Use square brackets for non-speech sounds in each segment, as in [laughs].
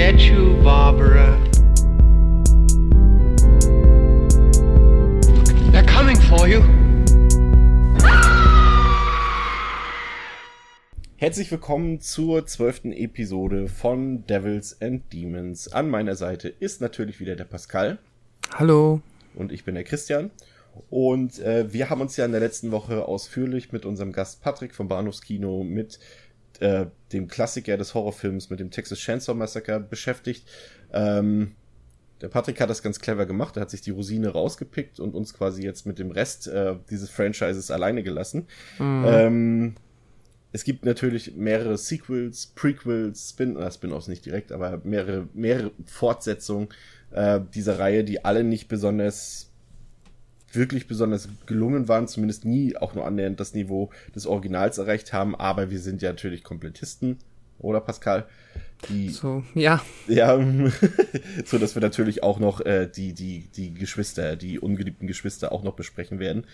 get you, Barbara. They're coming for you. Herzlich willkommen zur zwölften Episode von Devils and Demons. An meiner Seite ist natürlich wieder der Pascal. Hallo. Und ich bin der Christian. Und äh, wir haben uns ja in der letzten Woche ausführlich mit unserem Gast Patrick vom Bahnhofskino mit äh, dem Klassiker des Horrorfilms, mit dem Texas Chainsaw Massacre beschäftigt. Ähm, der Patrick hat das ganz clever gemacht. Er hat sich die Rosine rausgepickt und uns quasi jetzt mit dem Rest äh, dieses Franchises alleine gelassen. Mhm. Ähm, es gibt natürlich mehrere Sequels, Prequels, Spin, äh, Spin-offs nicht direkt, aber mehrere, mehrere Fortsetzungen äh, dieser Reihe, die alle nicht besonders wirklich besonders gelungen waren, zumindest nie auch nur annähernd das Niveau des Originals erreicht haben, aber wir sind ja natürlich Komplettisten, oder Pascal? Die, so, ja. Ja, [laughs] so dass wir natürlich auch noch äh, die, die, die Geschwister, die ungeliebten Geschwister auch noch besprechen werden.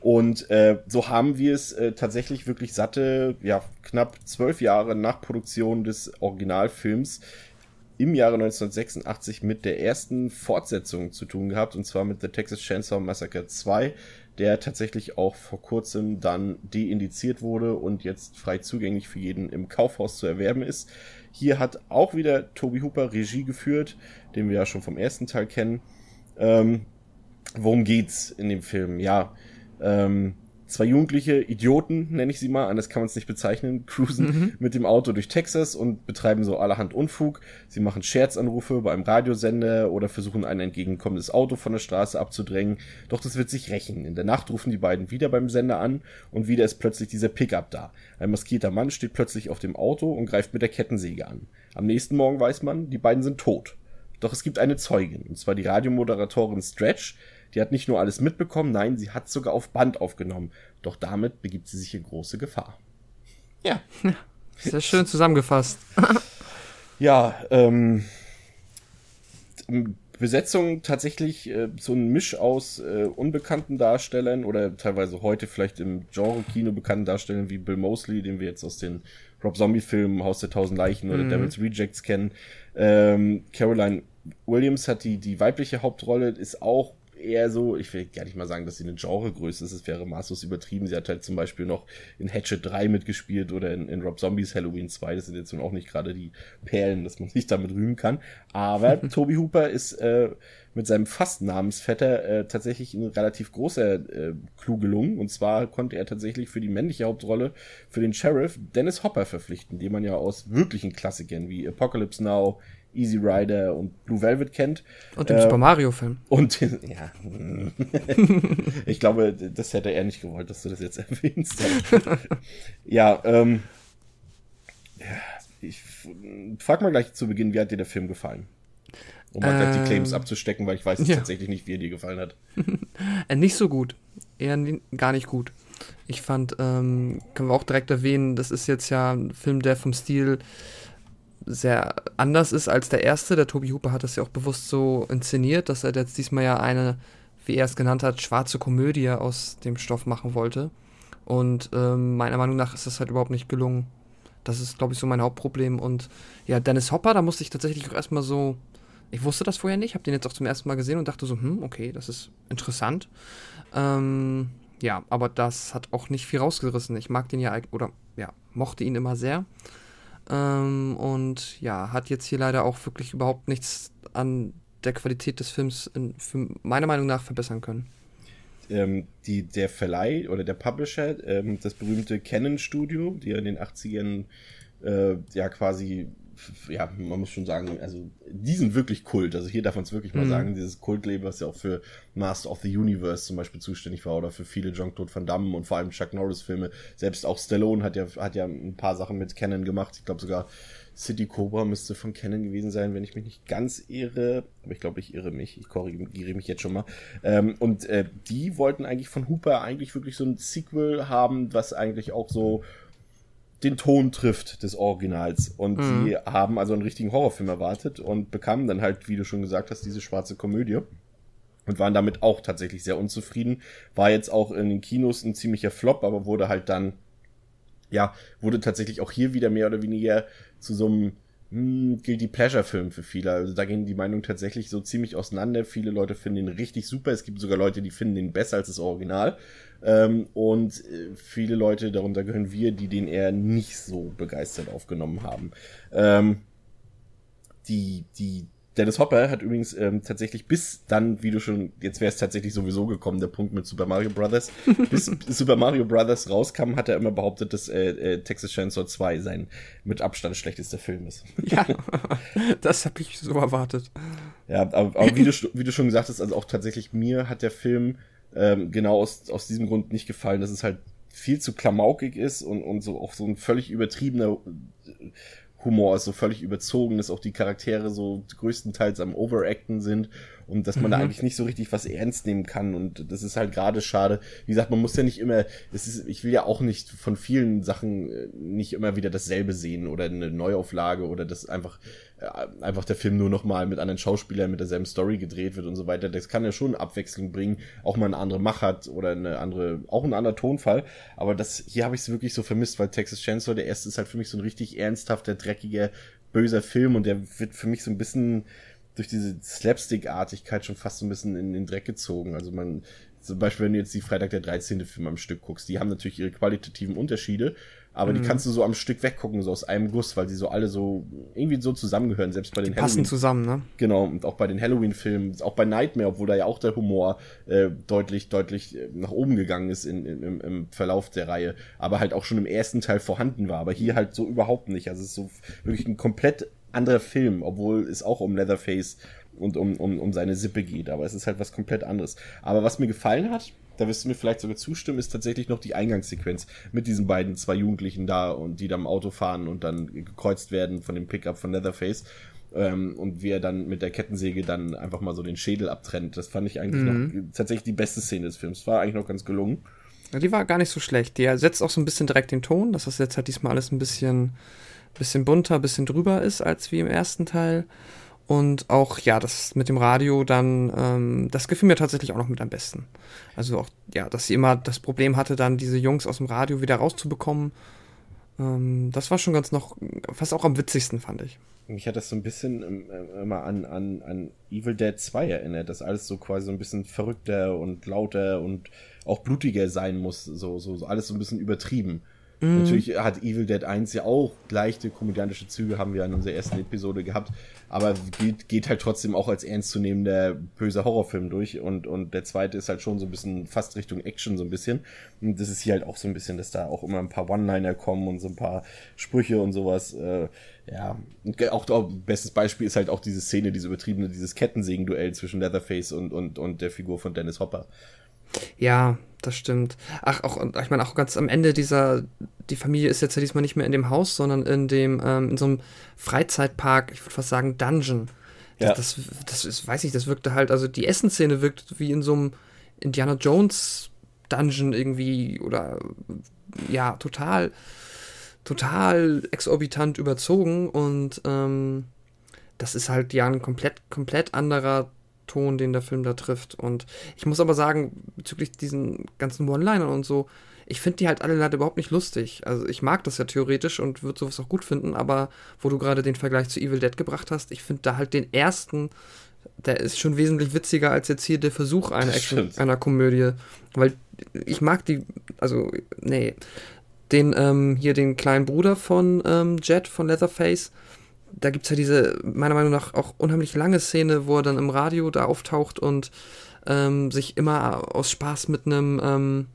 Und äh, so haben wir es äh, tatsächlich wirklich satte, ja, knapp zwölf Jahre nach Produktion des Originalfilms im Jahre 1986 mit der ersten Fortsetzung zu tun gehabt, und zwar mit The Texas Chainsaw Massacre 2, der tatsächlich auch vor kurzem dann deindiziert wurde und jetzt frei zugänglich für jeden im Kaufhaus zu erwerben ist. Hier hat auch wieder Toby Hooper Regie geführt, den wir ja schon vom ersten Teil kennen. Ähm, worum geht's in dem Film? Ja, ähm, zwei jugendliche Idioten, nenne ich sie mal, anders kann man es nicht bezeichnen, [laughs] cruisen mhm. mit dem Auto durch Texas und betreiben so allerhand Unfug. Sie machen Scherzanrufe bei einem Radiosender oder versuchen ein entgegenkommendes Auto von der Straße abzudrängen. Doch das wird sich rächen. In der Nacht rufen die beiden wieder beim Sender an und wieder ist plötzlich dieser Pickup da. Ein maskierter Mann steht plötzlich auf dem Auto und greift mit der Kettensäge an. Am nächsten Morgen weiß man, die beiden sind tot. Doch es gibt eine Zeugin, und zwar die Radiomoderatorin Stretch, die hat nicht nur alles mitbekommen, nein, sie hat sogar auf Band aufgenommen. Doch damit begibt sie sich in große Gefahr. Ja. Sehr schön zusammengefasst. [laughs] ja, ähm, Besetzung tatsächlich äh, so ein Misch aus äh, unbekannten Darstellern oder teilweise heute vielleicht im Genre-Kino bekannten Darstellern wie Bill Mosley, den wir jetzt aus den Rob Zombie-Filmen Haus der Tausend Leichen oder mhm. Devil's Rejects kennen. Ähm, Caroline Williams hat die, die weibliche Hauptrolle, ist auch eher so, ich will gar nicht mal sagen, dass sie eine Genregröße ist, es wäre maßlos übertrieben. Sie hat halt zum Beispiel noch in Hatchet 3 mitgespielt oder in, in Rob Zombies Halloween 2. Das sind jetzt nun auch nicht gerade die Perlen, dass man sich damit rühmen kann. Aber [laughs] Toby Hooper ist äh, mit seinem fast Namensvetter äh, tatsächlich ein relativ großer äh, Clou gelungen. Und zwar konnte er tatsächlich für die männliche Hauptrolle für den Sheriff Dennis Hopper verpflichten, den man ja aus wirklichen Klassikern wie Apocalypse Now, Easy Rider und Blue Velvet kennt. Und den äh, Super Mario-Film. Und den, ja. [laughs] ich glaube, das hätte er nicht gewollt, dass du das jetzt [laughs] erwähnst. ja, ähm. Ich frag mal gleich zu Beginn, wie hat dir der Film gefallen? Um mal ähm, die Claims abzustecken, weil ich weiß ja. tatsächlich nicht, wie er dir gefallen hat. [laughs] Äh, nicht so gut. Eher gar nicht gut. Ich fand, ähm, können wir auch direkt erwähnen, das ist jetzt ja ein Film, der vom Stil sehr anders ist als der erste. Der Tobi Hooper hat das ja auch bewusst so inszeniert, dass er jetzt diesmal ja eine, wie er es genannt hat, schwarze Komödie aus dem Stoff machen wollte. Und ähm, meiner Meinung nach ist das halt überhaupt nicht gelungen. Das ist, glaube ich, so mein Hauptproblem. Und ja, Dennis Hopper, da musste ich tatsächlich auch erstmal so. Ich wusste das vorher nicht, habe den jetzt auch zum ersten Mal gesehen und dachte so, hm, okay, das ist interessant. Ähm, ja, aber das hat auch nicht viel rausgerissen. Ich mag den ja, oder ja, mochte ihn immer sehr. Ähm, und ja, hat jetzt hier leider auch wirklich überhaupt nichts an der Qualität des Films in, meiner Meinung nach verbessern können. Ähm, die, der Verleih oder der Publisher, ähm, das berühmte Canon Studio, die in den 80ern äh, ja quasi ja, man muss schon sagen, also die sind wirklich Kult. Also hier darf man es wirklich mal mhm. sagen, dieses Kultleben, was ja auch für Master of the Universe zum Beispiel zuständig war oder für viele Jean-Claude Van Damme und vor allem Chuck Norris-Filme. Selbst auch Stallone hat ja, hat ja ein paar Sachen mit Canon gemacht. Ich glaube sogar City Cobra müsste von Canon gewesen sein, wenn ich mich nicht ganz irre. Aber ich glaube, ich irre mich. Ich korrigiere mich jetzt schon mal. Ähm, und äh, die wollten eigentlich von Hooper eigentlich wirklich so ein Sequel haben, was eigentlich auch so den Ton trifft des Originals. Und mhm. sie haben also einen richtigen Horrorfilm erwartet und bekamen dann halt, wie du schon gesagt hast, diese schwarze Komödie. Und waren damit auch tatsächlich sehr unzufrieden. War jetzt auch in den Kinos ein ziemlicher Flop, aber wurde halt dann, ja, wurde tatsächlich auch hier wieder mehr oder weniger zu so einem hm, Guilty Pleasure Film für viele. Also da gehen die Meinungen tatsächlich so ziemlich auseinander. Viele Leute finden ihn richtig super. Es gibt sogar Leute, die finden ihn besser als das Original. Ähm, und äh, viele Leute, darunter gehören wir, die den eher nicht so begeistert aufgenommen haben. Ähm, die, die Dennis Hopper hat übrigens ähm, tatsächlich bis dann, wie du schon, jetzt wäre es tatsächlich sowieso gekommen, der Punkt mit Super Mario Brothers. [laughs] bis Super Mario Brothers rauskam, hat er immer behauptet, dass äh, äh, Texas Chainsaw 2 sein mit Abstand schlechtester Film ist. Ja, [laughs] das habe ich so erwartet. Ja, aber, aber wie, du, wie du schon gesagt hast, also auch tatsächlich mir hat der Film ähm, genau aus, aus diesem Grund nicht gefallen, dass es halt viel zu klamaukig ist und, und so auch so ein völlig übertriebener Humor ist so völlig überzogen, dass auch die Charaktere so größtenteils am Overacten sind und dass man mhm. da eigentlich nicht so richtig was ernst nehmen kann und das ist halt gerade schade. Wie gesagt, man muss ja nicht immer, es ist, ich will ja auch nicht von vielen Sachen äh, nicht immer wieder dasselbe sehen oder eine Neuauflage oder das einfach äh, einfach der Film nur noch mal mit anderen Schauspielern mit derselben Story gedreht wird und so weiter. Das kann ja schon Abwechslung bringen, auch mal eine andere Machart oder eine andere, auch ein anderer Tonfall. Aber das hier habe ich es wirklich so vermisst, weil Texas Chainsaw der erste ist halt für mich so ein richtig ernsthafter, dreckiger, böser Film und der wird für mich so ein bisschen durch diese Slapstick-Artigkeit schon fast so ein bisschen in den Dreck gezogen. Also man, zum Beispiel, wenn du jetzt die Freitag der 13. Film am Stück guckst, die haben natürlich ihre qualitativen Unterschiede, aber mhm. die kannst du so am Stück weggucken, so aus einem Guss, weil die so alle so irgendwie so zusammengehören, selbst bei den die passen zusammen, ne? Genau, und auch bei den Halloween-Filmen, auch bei Nightmare, obwohl da ja auch der Humor äh, deutlich, deutlich äh, nach oben gegangen ist in, in, im, im Verlauf der Reihe, aber halt auch schon im ersten Teil vorhanden war, aber hier halt so überhaupt nicht. Also es ist so wirklich ein komplett anderer Film, obwohl es auch um Leatherface und um, um, um seine Sippe geht, aber es ist halt was komplett anderes. Aber was mir gefallen hat, da wirst du mir vielleicht sogar zustimmen, ist tatsächlich noch die Eingangssequenz mit diesen beiden zwei Jugendlichen da und die da im Auto fahren und dann gekreuzt werden von dem Pickup von Leatherface. Ähm, und wie er dann mit der Kettensäge dann einfach mal so den Schädel abtrennt. Das fand ich eigentlich mhm. noch tatsächlich die beste Szene des Films. War eigentlich noch ganz gelungen. Ja, die war gar nicht so schlecht. Die setzt auch so ein bisschen direkt den Ton, dass das jetzt halt diesmal alles ein bisschen, bisschen bunter, bisschen drüber ist als wie im ersten Teil. Und auch, ja, das mit dem Radio dann, ähm, das gefiel mir tatsächlich auch noch mit am besten. Also auch, ja, dass sie immer das Problem hatte, dann diese Jungs aus dem Radio wieder rauszubekommen. Ähm, das war schon ganz noch, fast auch am witzigsten, fand ich. Mich hat das so ein bisschen ähm, äh, immer an, an, an Evil Dead 2 erinnert, dass alles so quasi so ein bisschen verrückter und lauter und auch blutiger sein muss, so, so, so alles so ein bisschen übertrieben. Mhm. Natürlich hat Evil Dead 1 ja auch leichte komödiantische Züge, haben wir in unserer ersten Episode gehabt, aber geht, geht halt trotzdem auch als ernstzunehmender böser Horrorfilm durch und, und der zweite ist halt schon so ein bisschen fast Richtung Action so ein bisschen. Und das ist hier halt auch so ein bisschen, dass da auch immer ein paar One-Liner kommen und so ein paar Sprüche und sowas. Äh, ja, und auch, auch bestes Beispiel ist halt auch diese Szene, diese übertriebene, dieses Kettensägen-Duell zwischen Leatherface und, und, und der Figur von Dennis Hopper. Ja, das stimmt. Ach, auch, ich meine, auch ganz am Ende dieser, die Familie ist jetzt ja diesmal nicht mehr in dem Haus, sondern in dem, ähm, in so einem Freizeitpark, ich würde fast sagen Dungeon. Ja. Das, das, das ist, weiß ich, das wirkte halt, also die Essenszene wirkt wie in so einem Indiana Jones Dungeon irgendwie oder ja, total, total exorbitant überzogen und ähm, das ist halt ja ein komplett, komplett anderer Ton, den der Film da trifft. Und ich muss aber sagen, bezüglich diesen ganzen One-Linern und so, ich finde die halt alle leider überhaupt nicht lustig. Also ich mag das ja theoretisch und würde sowas auch gut finden, aber wo du gerade den Vergleich zu Evil Dead gebracht hast, ich finde da halt den ersten, der ist schon wesentlich witziger als jetzt hier der Versuch einer Action, einer Komödie. Weil ich mag die, also, nee. Den, ähm, hier den kleinen Bruder von ähm, Jet, von Leatherface, da gibt es ja diese, meiner Meinung nach, auch unheimlich lange Szene, wo er dann im Radio da auftaucht und ähm, sich immer aus Spaß mit einem ähm,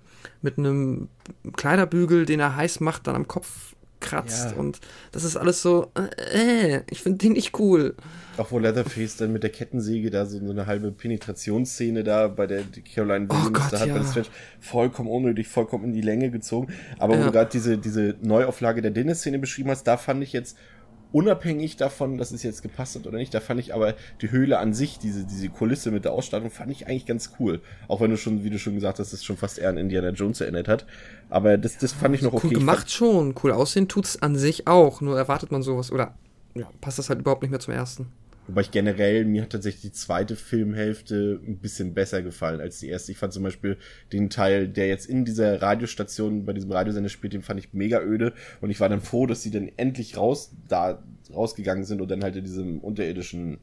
mit einem Kleiderbügel, den er heiß macht, dann am Kopf kratzt ja. und das ist alles so, äh, ich finde den nicht cool. Auch wo Leatherface dann mit der Kettensäge da so eine halbe Penetrationsszene da bei der Caroline Williams oh Gott, da hat ja. Strange vollkommen unnötig, vollkommen in die Länge gezogen. Aber ja. wo du gerade diese, diese Neuauflage der Dennis-Szene beschrieben hast, da fand ich jetzt unabhängig davon, dass es jetzt gepasst hat oder nicht, da fand ich aber die Höhle an sich, diese, diese Kulisse mit der Ausstattung, fand ich eigentlich ganz cool. Auch wenn du schon, wie du schon gesagt hast, das schon fast eher an Indiana Jones erinnert hat. Aber das, das fand ich noch okay. Cool gemacht schon, cool aussehen tut's an sich auch, nur erwartet man sowas oder ja, passt das halt überhaupt nicht mehr zum ersten. Wobei ich generell, mir hat tatsächlich die zweite Filmhälfte ein bisschen besser gefallen als die erste. Ich fand zum Beispiel den Teil, der jetzt in dieser Radiostation, bei diesem Radiosender spielt, den fand ich mega öde. Und ich war dann froh, dass sie dann endlich raus, da, rausgegangen sind und dann halt in diesem unterirdischen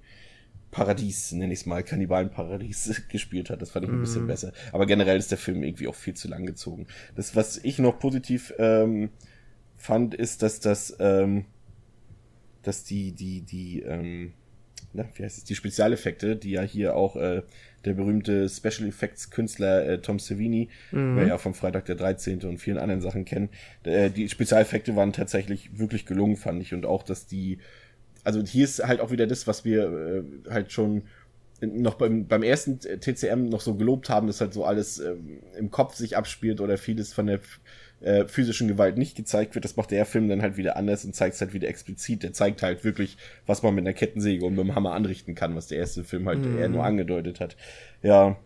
Paradies, nenne ich es mal, Kannibalenparadies [laughs] gespielt hat. Das fand ich ein bisschen besser. Aber generell ist der Film irgendwie auch viel zu lang gezogen. Das, was ich noch positiv ähm, fand, ist, dass das, ähm, dass die, die, die, ähm, na, wie heißt es, die Spezialeffekte, die ja hier auch äh, der berühmte Special Effects Künstler äh, Tom Savini, mhm. wir ja vom Freitag der 13. und vielen anderen Sachen kennen, äh, die Spezialeffekte waren tatsächlich wirklich gelungen, fand ich. Und auch, dass die, also hier ist halt auch wieder das, was wir äh, halt schon noch beim, beim ersten TCM noch so gelobt haben, dass halt so alles ähm, im Kopf sich abspielt oder vieles von der äh, physischen Gewalt nicht gezeigt wird. Das macht der Film dann halt wieder anders und zeigt es halt wieder explizit. Der zeigt halt wirklich, was man mit einer Kettensäge und mit dem Hammer anrichten kann, was der erste Film halt mm. eher nur angedeutet hat. Ja,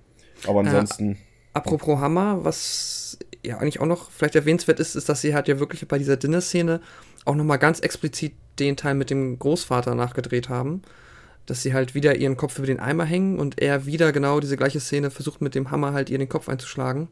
aber ansonsten. Äh, apropos Hammer, was ja eigentlich auch noch vielleicht erwähnenswert ist, ist, dass sie halt ja wirklich bei dieser Dinner-Szene auch nochmal ganz explizit den Teil mit dem Großvater nachgedreht haben. Dass sie halt wieder ihren Kopf über den Eimer hängen und er wieder genau diese gleiche Szene versucht mit dem Hammer halt ihr den Kopf einzuschlagen.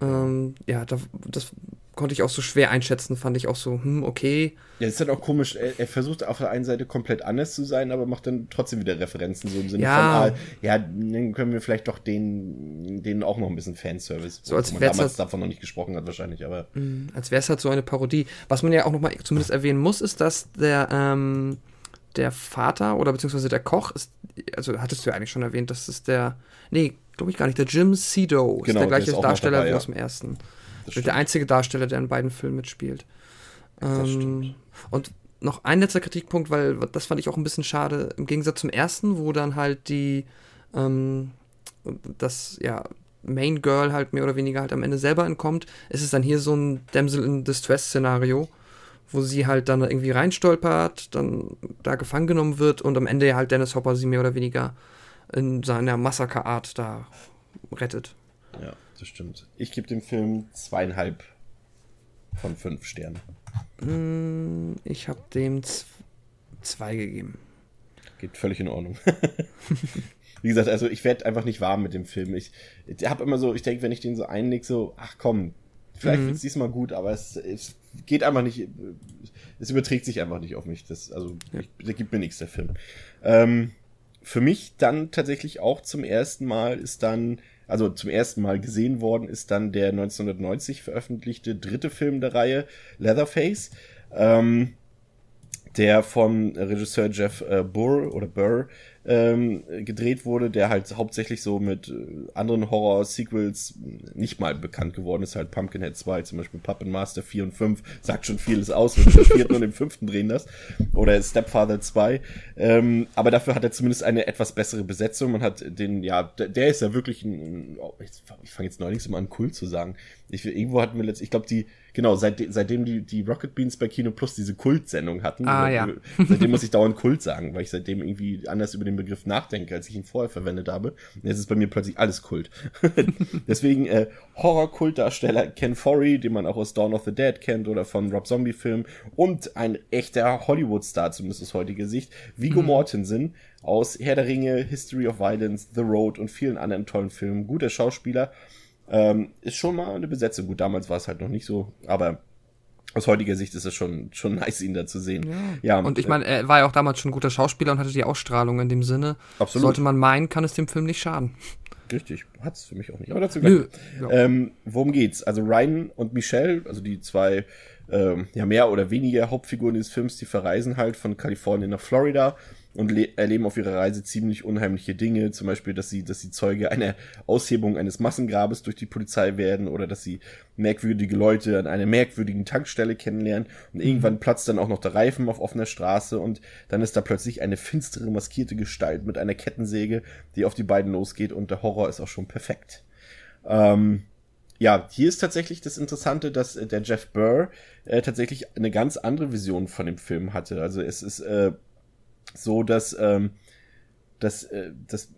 Ähm, ja, da, das konnte ich auch so schwer einschätzen, fand ich auch so, hm, okay. Ja, ist halt auch komisch, er, er, versucht auf der einen Seite komplett anders zu sein, aber macht dann trotzdem wieder Referenzen, so im Sinne ja. von, ah, ja, dann können wir vielleicht doch den, denen auch noch ein bisschen Fanservice, so als man damals halt, davon noch nicht gesprochen hat wahrscheinlich, aber. Hm, als wäre es halt so eine Parodie. Was man ja auch noch mal zumindest erwähnen muss, ist, dass der, ähm, der Vater oder beziehungsweise der Koch ist, also hattest du ja eigentlich schon erwähnt, das ist der, nee, glaube ich gar nicht. Der Jim Cedo genau, ist der gleiche ist Darsteller dabei, wie ja. aus dem ersten. Der einzige Darsteller, der in beiden Filmen mitspielt. Ähm, und noch ein letzter Kritikpunkt, weil das fand ich auch ein bisschen schade, im Gegensatz zum ersten, wo dann halt die, ähm, das, ja, Main Girl halt mehr oder weniger halt am Ende selber entkommt, ist es dann hier so ein Damsel in Distress-Szenario, wo sie halt dann irgendwie reinstolpert, dann da gefangen genommen wird und am Ende ja halt Dennis Hopper sie mehr oder weniger in seiner Massakerart da rettet. Ja, das stimmt. Ich gebe dem Film zweieinhalb von fünf Sternen. Mm, ich habe dem zwei gegeben. Geht völlig in Ordnung. [laughs] Wie gesagt, also ich werde einfach nicht warm mit dem Film. Ich, ich habe immer so, ich denke, wenn ich den so einleg, so, ach komm, vielleicht mhm. wird es diesmal gut, aber es, es geht einfach nicht, es überträgt sich einfach nicht auf mich. Das, also, ja. ich, der gibt mir nichts, der Film. Ähm, für mich dann tatsächlich auch zum ersten Mal ist dann, also zum ersten Mal gesehen worden ist dann der 1990 veröffentlichte dritte Film der Reihe, Leatherface. Ähm, der von Regisseur Jeff äh, Burr oder Burr ähm, gedreht wurde, der halt hauptsächlich so mit äh, anderen Horror-Sequels nicht mal bekannt geworden ist, halt Pumpkinhead 2, zum Beispiel Puppet Master 4 und 5, sagt schon vieles aus, wenn wir den vierten und den fünften drehen das, oder Stepfather 2, ähm, aber dafür hat er zumindest eine etwas bessere Besetzung, man hat den, ja, der, ist ja wirklich ein, ich fange jetzt neulich mal an, cool zu sagen, ich, irgendwo hatten wir letztlich, ich glaube, die, genau, seit, seitdem die, die Rocket Beans bei Kino Plus diese Kultsendung hatten, ah, ja. seitdem muss [laughs] ich dauernd Kult sagen, weil ich seitdem irgendwie anders über den Begriff nachdenke, als ich ihn vorher verwendet habe. Und jetzt ist bei mir plötzlich alles Kult. [laughs] Deswegen äh, Horror-Kultdarsteller Ken Forey, den man auch aus Dawn of the Dead kennt oder von Rob Zombie-Film und ein echter Hollywood-Star, zumindest aus heutiger Sicht, Vigo mhm. Mortensen aus Herr der Ringe, History of Violence, The Road und vielen anderen tollen Filmen. Guter Schauspieler. Ähm, ist schon mal eine Besetzung. Gut, damals war es halt noch nicht so, aber aus heutiger Sicht ist es schon, schon nice, ihn da zu sehen. Ja, ja und ich meine, er war ja auch damals schon ein guter Schauspieler und hatte die Ausstrahlung in dem Sinne. Absolut. Sollte man meinen, kann es dem Film nicht schaden. Richtig, hat es für mich auch nicht. Aber dazu gleich. Ja. Ähm, worum geht's? Also Ryan und Michelle, also die zwei ähm, ja mehr oder weniger Hauptfiguren des Films, die verreisen halt von Kalifornien nach Florida und erleben auf ihrer Reise ziemlich unheimliche Dinge, zum Beispiel, dass sie, dass sie Zeuge einer Aushebung eines Massengrabes durch die Polizei werden oder dass sie merkwürdige Leute an einer merkwürdigen Tankstelle kennenlernen und irgendwann mhm. platzt dann auch noch der Reifen auf offener Straße und dann ist da plötzlich eine finstere, maskierte Gestalt mit einer Kettensäge, die auf die beiden losgeht und der Horror ist auch schon perfekt. Ähm, ja, hier ist tatsächlich das Interessante, dass äh, der Jeff Burr äh, tatsächlich eine ganz andere Vision von dem Film hatte. Also es ist äh, so, dass, ähm, dass, äh, dass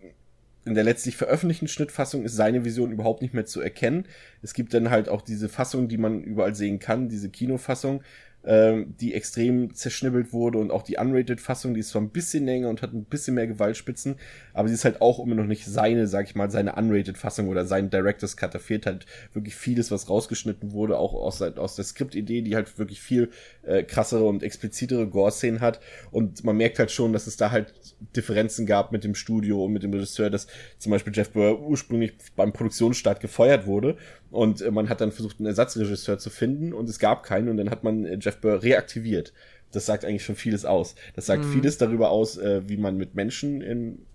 in der letztlich veröffentlichten Schnittfassung ist seine Vision überhaupt nicht mehr zu erkennen. Es gibt dann halt auch diese Fassung, die man überall sehen kann, diese Kinofassung, ähm, die extrem zerschnibbelt wurde und auch die Unrated-Fassung, die ist zwar ein bisschen länger und hat ein bisschen mehr Gewaltspitzen, aber sie ist halt auch immer noch nicht seine, sag ich mal, seine Unrated-Fassung oder sein Director's Cut. Da fehlt halt wirklich vieles, was rausgeschnitten wurde, auch aus, aus der Skriptidee, die halt wirklich viel äh, krassere und explizitere Gore-Szenen hat. Und man merkt halt schon, dass es da halt Differenzen gab mit dem Studio und mit dem Regisseur, dass zum Beispiel Jeff Burr ursprünglich beim Produktionsstart gefeuert wurde und äh, man hat dann versucht, einen Ersatzregisseur zu finden und es gab keinen und dann hat man äh, Jeff Burr reaktiviert. Das sagt eigentlich schon vieles aus. Das sagt mhm. vieles darüber aus, äh, wie man mit Menschen in,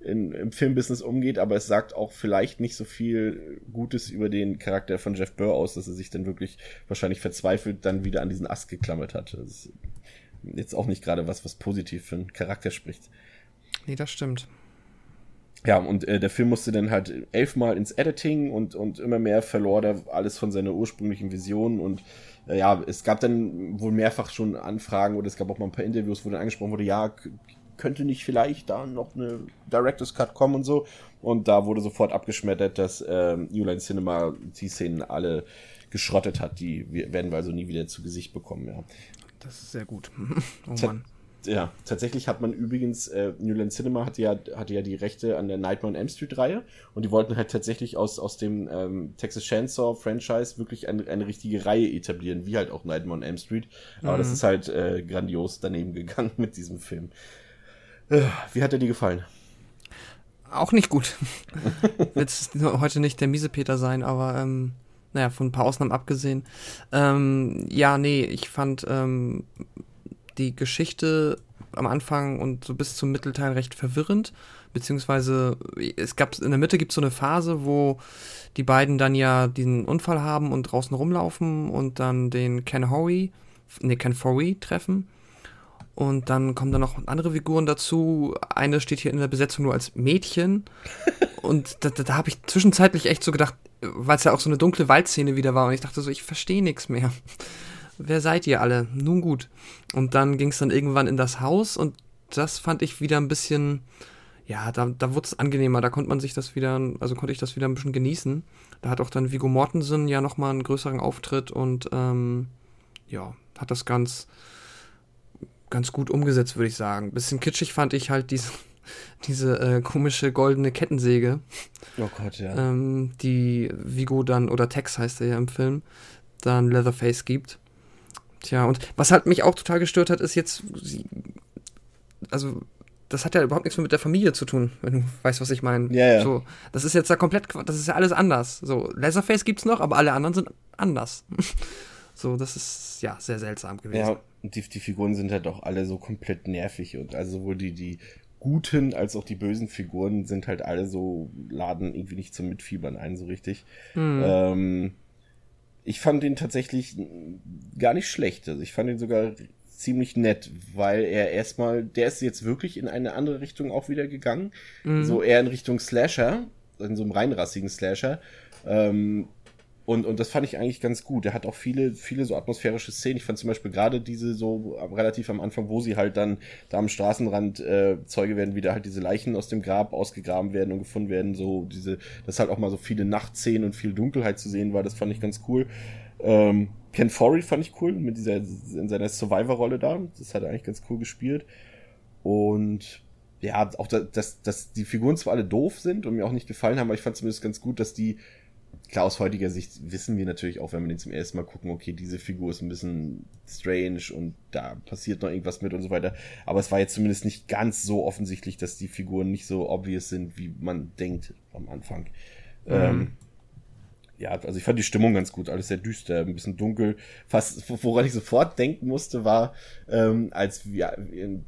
in, im Filmbusiness umgeht, aber es sagt auch vielleicht nicht so viel Gutes über den Charakter von Jeff Burr aus, dass er sich dann wirklich wahrscheinlich verzweifelt dann wieder an diesen Ast geklammert hat. Das ist jetzt auch nicht gerade was, was positiv für einen Charakter spricht. Nee, das stimmt. Ja, und äh, der Film musste dann halt elfmal ins Editing und, und immer mehr verlor er alles von seiner ursprünglichen Vision und äh, ja, es gab dann wohl mehrfach schon Anfragen oder es gab auch mal ein paar Interviews, wo dann angesprochen wurde, ja, könnte nicht vielleicht da noch eine Director's Cut kommen und so. Und da wurde sofort abgeschmettert, dass ähm, New Line Cinema die Szenen alle geschrottet hat. Die werden wir also nie wieder zu Gesicht bekommen, ja. Das ist sehr gut. [laughs] oh Mann ja, tatsächlich hat man übrigens, äh, Newland Cinema hatte ja, hatte ja die Rechte an der Nightmare on Elm Street Reihe und die wollten halt tatsächlich aus, aus dem ähm, Texas Chainsaw Franchise wirklich eine, eine richtige Reihe etablieren, wie halt auch Nightmare on Elm Street. Aber mhm. das ist halt äh, grandios daneben gegangen [laughs] mit diesem Film. Äh, wie hat er dir gefallen? Auch nicht gut. [laughs] Wird heute nicht der miese Peter sein, aber ähm, naja, von ein paar Ausnahmen abgesehen. Ähm, ja, nee, ich fand ähm, die Geschichte am Anfang und so bis zum Mittelteil recht verwirrend. Beziehungsweise es gab in der Mitte gibt es so eine Phase, wo die beiden dann ja diesen Unfall haben und draußen rumlaufen und dann den Ken Hoey, ne, Ken Forey treffen. Und dann kommen dann noch andere Figuren dazu. Eine steht hier in der Besetzung nur als Mädchen. [laughs] und da, da, da habe ich zwischenzeitlich echt so gedacht, weil es ja auch so eine dunkle Waldszene wieder war. Und ich dachte so, ich verstehe nichts mehr wer seid ihr alle? Nun gut. Und dann ging es dann irgendwann in das Haus und das fand ich wieder ein bisschen, ja, da, da wurde es angenehmer, da konnte man sich das wieder, also konnte ich das wieder ein bisschen genießen. Da hat auch dann Vigo Mortensen ja nochmal einen größeren Auftritt und ähm, ja, hat das ganz, ganz gut umgesetzt, würde ich sagen. Bisschen kitschig fand ich halt diese, [laughs] diese äh, komische goldene Kettensäge. Oh Gott, ja. Ähm, die Vigo dann, oder Tex heißt er ja im Film, dann Leatherface gibt. Tja, und was halt mich auch total gestört hat, ist jetzt, also das hat ja überhaupt nichts mehr mit der Familie zu tun, wenn du weißt, was ich meine. Ja, ja. So, das ist jetzt da komplett, das ist ja alles anders. So, Laserface gibt's noch, aber alle anderen sind anders. [laughs] so, das ist ja sehr seltsam gewesen. Ja, und die, die Figuren sind halt auch alle so komplett nervig und also sowohl die, die guten als auch die bösen Figuren sind halt alle so, laden irgendwie nicht zum Mitfiebern ein, so richtig. Mhm. Ähm, ich fand ihn tatsächlich gar nicht schlecht. Also ich fand ihn sogar ziemlich nett, weil er erstmal, der ist jetzt wirklich in eine andere Richtung auch wieder gegangen. Mhm. So eher in Richtung Slasher, in so einem reinrassigen Slasher. Ähm, und, und das fand ich eigentlich ganz gut. Er hat auch viele, viele so atmosphärische Szenen. Ich fand zum Beispiel gerade diese so relativ am Anfang, wo sie halt dann da am Straßenrand äh, Zeuge werden, wie da halt diese Leichen aus dem Grab ausgegraben werden und gefunden werden. So diese, dass halt auch mal so viele Nachtszenen und viel Dunkelheit zu sehen war. Das fand ich ganz cool. Ähm, Ken Forey fand ich cool mit dieser in seiner Survivor-Rolle da. Das hat er eigentlich ganz cool gespielt. Und ja, auch dass, dass die Figuren zwar alle doof sind und mir auch nicht gefallen haben, aber ich fand zumindest ganz gut, dass die klar, aus heutiger Sicht wissen wir natürlich auch, wenn wir den zum ersten Mal gucken, okay, diese Figur ist ein bisschen strange und da passiert noch irgendwas mit und so weiter. Aber es war jetzt zumindest nicht ganz so offensichtlich, dass die Figuren nicht so obvious sind, wie man denkt am Anfang. Mhm. Ähm, ja, also ich fand die Stimmung ganz gut, alles sehr düster, ein bisschen dunkel. Fast, woran ich sofort denken musste, war, ähm, als wir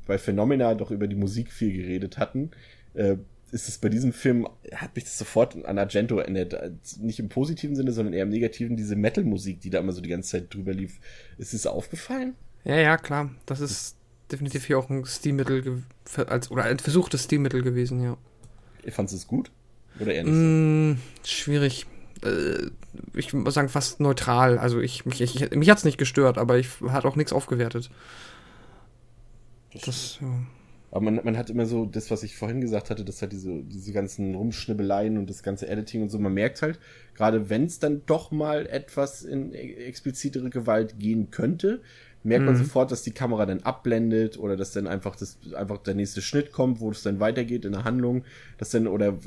bei Phenomena doch über die Musik viel geredet hatten, äh, ist es bei diesem Film, hat mich das sofort an Argento erinnert. Nicht im positiven Sinne, sondern eher im negativen, diese Metal-Musik, die da immer so die ganze Zeit drüber lief. Ist es aufgefallen? Ja, ja, klar. Das ist definitiv hier auch ein Stilmittel, als, oder ein versuchtes Stilmittel gewesen, ja. Fandest du es gut? Oder eher nicht? Mm, schwierig. Äh, ich muss sagen, fast neutral. Also ich, mich, ich, mich hat es nicht gestört, aber ich hat auch nichts aufgewertet. Das, das ja. Aber man, man hat immer so das, was ich vorhin gesagt hatte, dass halt diese, diese ganzen Rumschnibbeleien und das ganze Editing und so, man merkt halt, gerade wenn es dann doch mal etwas in explizitere Gewalt gehen könnte, merkt man Mhm. sofort, dass die Kamera dann abblendet oder dass dann einfach das einfach der nächste Schnitt kommt, wo es dann weitergeht in der Handlung, dass dann oder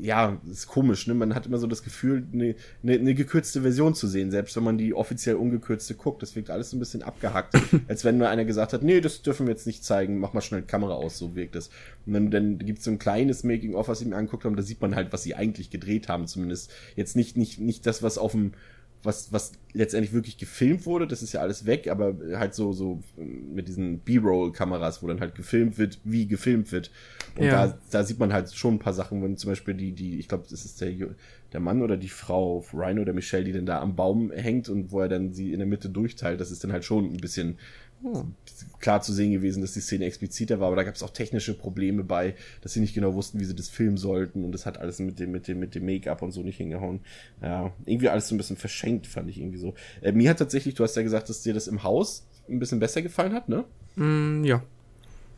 ja, ist komisch, ne? Man hat immer so das Gefühl, eine, eine, eine gekürzte Version zu sehen, selbst wenn man die offiziell ungekürzte guckt. Das wirkt alles so ein bisschen abgehackt, [laughs] als wenn nur einer gesagt hat, nee, das dürfen wir jetzt nicht zeigen, mach mal schnell die Kamera aus, so wirkt es. Und dann, dann gibt's so ein kleines Making-of, was sie mir angeguckt haben, da sieht man halt, was sie eigentlich gedreht haben, zumindest. Jetzt nicht, nicht, nicht das, was auf dem was, was letztendlich wirklich gefilmt wurde, das ist ja alles weg, aber halt so, so mit diesen B-Roll-Kameras, wo dann halt gefilmt wird, wie gefilmt wird. Und Ja. da, da sieht man halt schon ein paar Sachen, wenn zum Beispiel die, die, ich glaube, das ist der, der Mann oder die Frau, Ryan oder Michelle, die dann da am Baum hängt und wo er dann sie in der Mitte durchteilt, das ist dann halt schon ein bisschen klar zu sehen gewesen, dass die Szene expliziter war, aber da gab es auch technische Probleme bei, dass sie nicht genau wussten, wie sie das filmen sollten und das hat alles mit dem, mit dem, mit dem Make-up und so nicht hingehauen. Ja, irgendwie alles so ein bisschen verschenkt, fand ich irgendwie so. Äh, mir hat tatsächlich, du hast ja gesagt, dass dir das im Haus ein bisschen besser gefallen hat, ne? Mm, ja.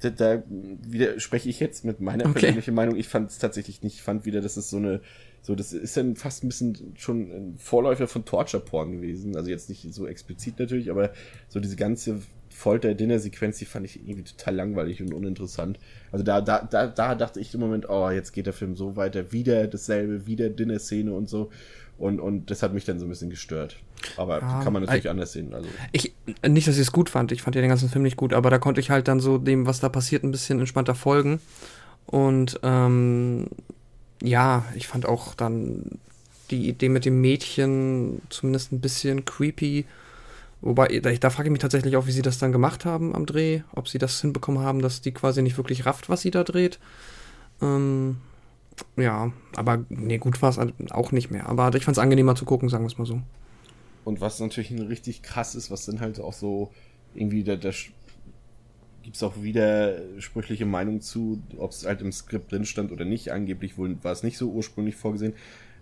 Da, da widerspreche ich jetzt mit meiner Okay. persönlichen Meinung. Ich fand es tatsächlich nicht. Ich fand wieder, dass es so eine, so, das ist dann fast ein bisschen schon ein Vorläufer von Torture-Porn gewesen. Also jetzt nicht so explizit natürlich, aber so diese ganze Folter-Dinner-Sequenz, die fand ich irgendwie total langweilig und uninteressant. Also da, da, da, da dachte ich im Moment, oh, jetzt geht der Film so weiter, wieder dasselbe, wieder Dinner-Szene und so. Und, und das hat mich dann so ein bisschen gestört. Aber Ja, kann man natürlich I- anders sehen. Also. Ich, nicht, dass ich es gut fand. Ich fand ja den ganzen Film nicht gut, aber da konnte ich halt dann so dem, was da passiert, ein bisschen entspannter folgen. Und ähm, ja, ich fand auch dann die Idee mit dem Mädchen zumindest ein bisschen creepy. Wobei, da, da frage ich mich tatsächlich auch, wie sie das dann gemacht haben am Dreh. Ob sie das hinbekommen haben, dass die quasi nicht wirklich rafft, was sie da dreht. Ähm, ja, aber nee, gut war es auch nicht mehr. Aber ich fand es angenehmer zu gucken, sagen wir es mal so. Und was natürlich richtig krass ist, was dann halt auch so irgendwie da, da gibt es auch widersprüchliche Meinungen zu, ob es halt im Skript drin stand oder nicht. Angeblich wohl war es nicht so ursprünglich vorgesehen.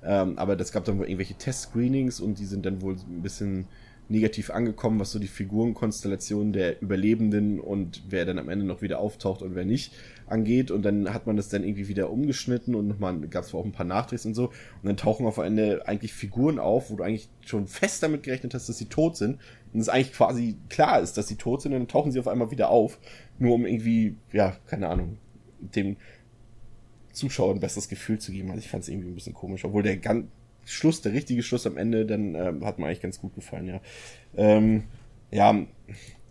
Ähm, aber das gab dann wohl irgendwelche Test-Screenings und die sind dann wohl ein bisschen negativ angekommen, was so die Figurenkonstellation der Überlebenden und wer dann am Ende noch wieder auftaucht und wer nicht angeht. Und dann hat man das dann irgendwie wieder umgeschnitten und nochmal gab es auch ein paar Nachdrehs und so. Und dann tauchen auf Ende eigentlich Figuren auf, wo du eigentlich schon fest damit gerechnet hast, dass sie tot sind. Und es eigentlich quasi klar ist, dass sie tot sind, und dann tauchen sie auf einmal wieder auf. Nur um irgendwie, ja, keine Ahnung, dem Zuschauer ein besseres Gefühl zu geben. Also ich fand es irgendwie ein bisschen komisch, obwohl der ganz Schluss, der richtige Schluss am Ende, dann ähm, hat mir eigentlich ganz gut gefallen, ja. Ähm, ja,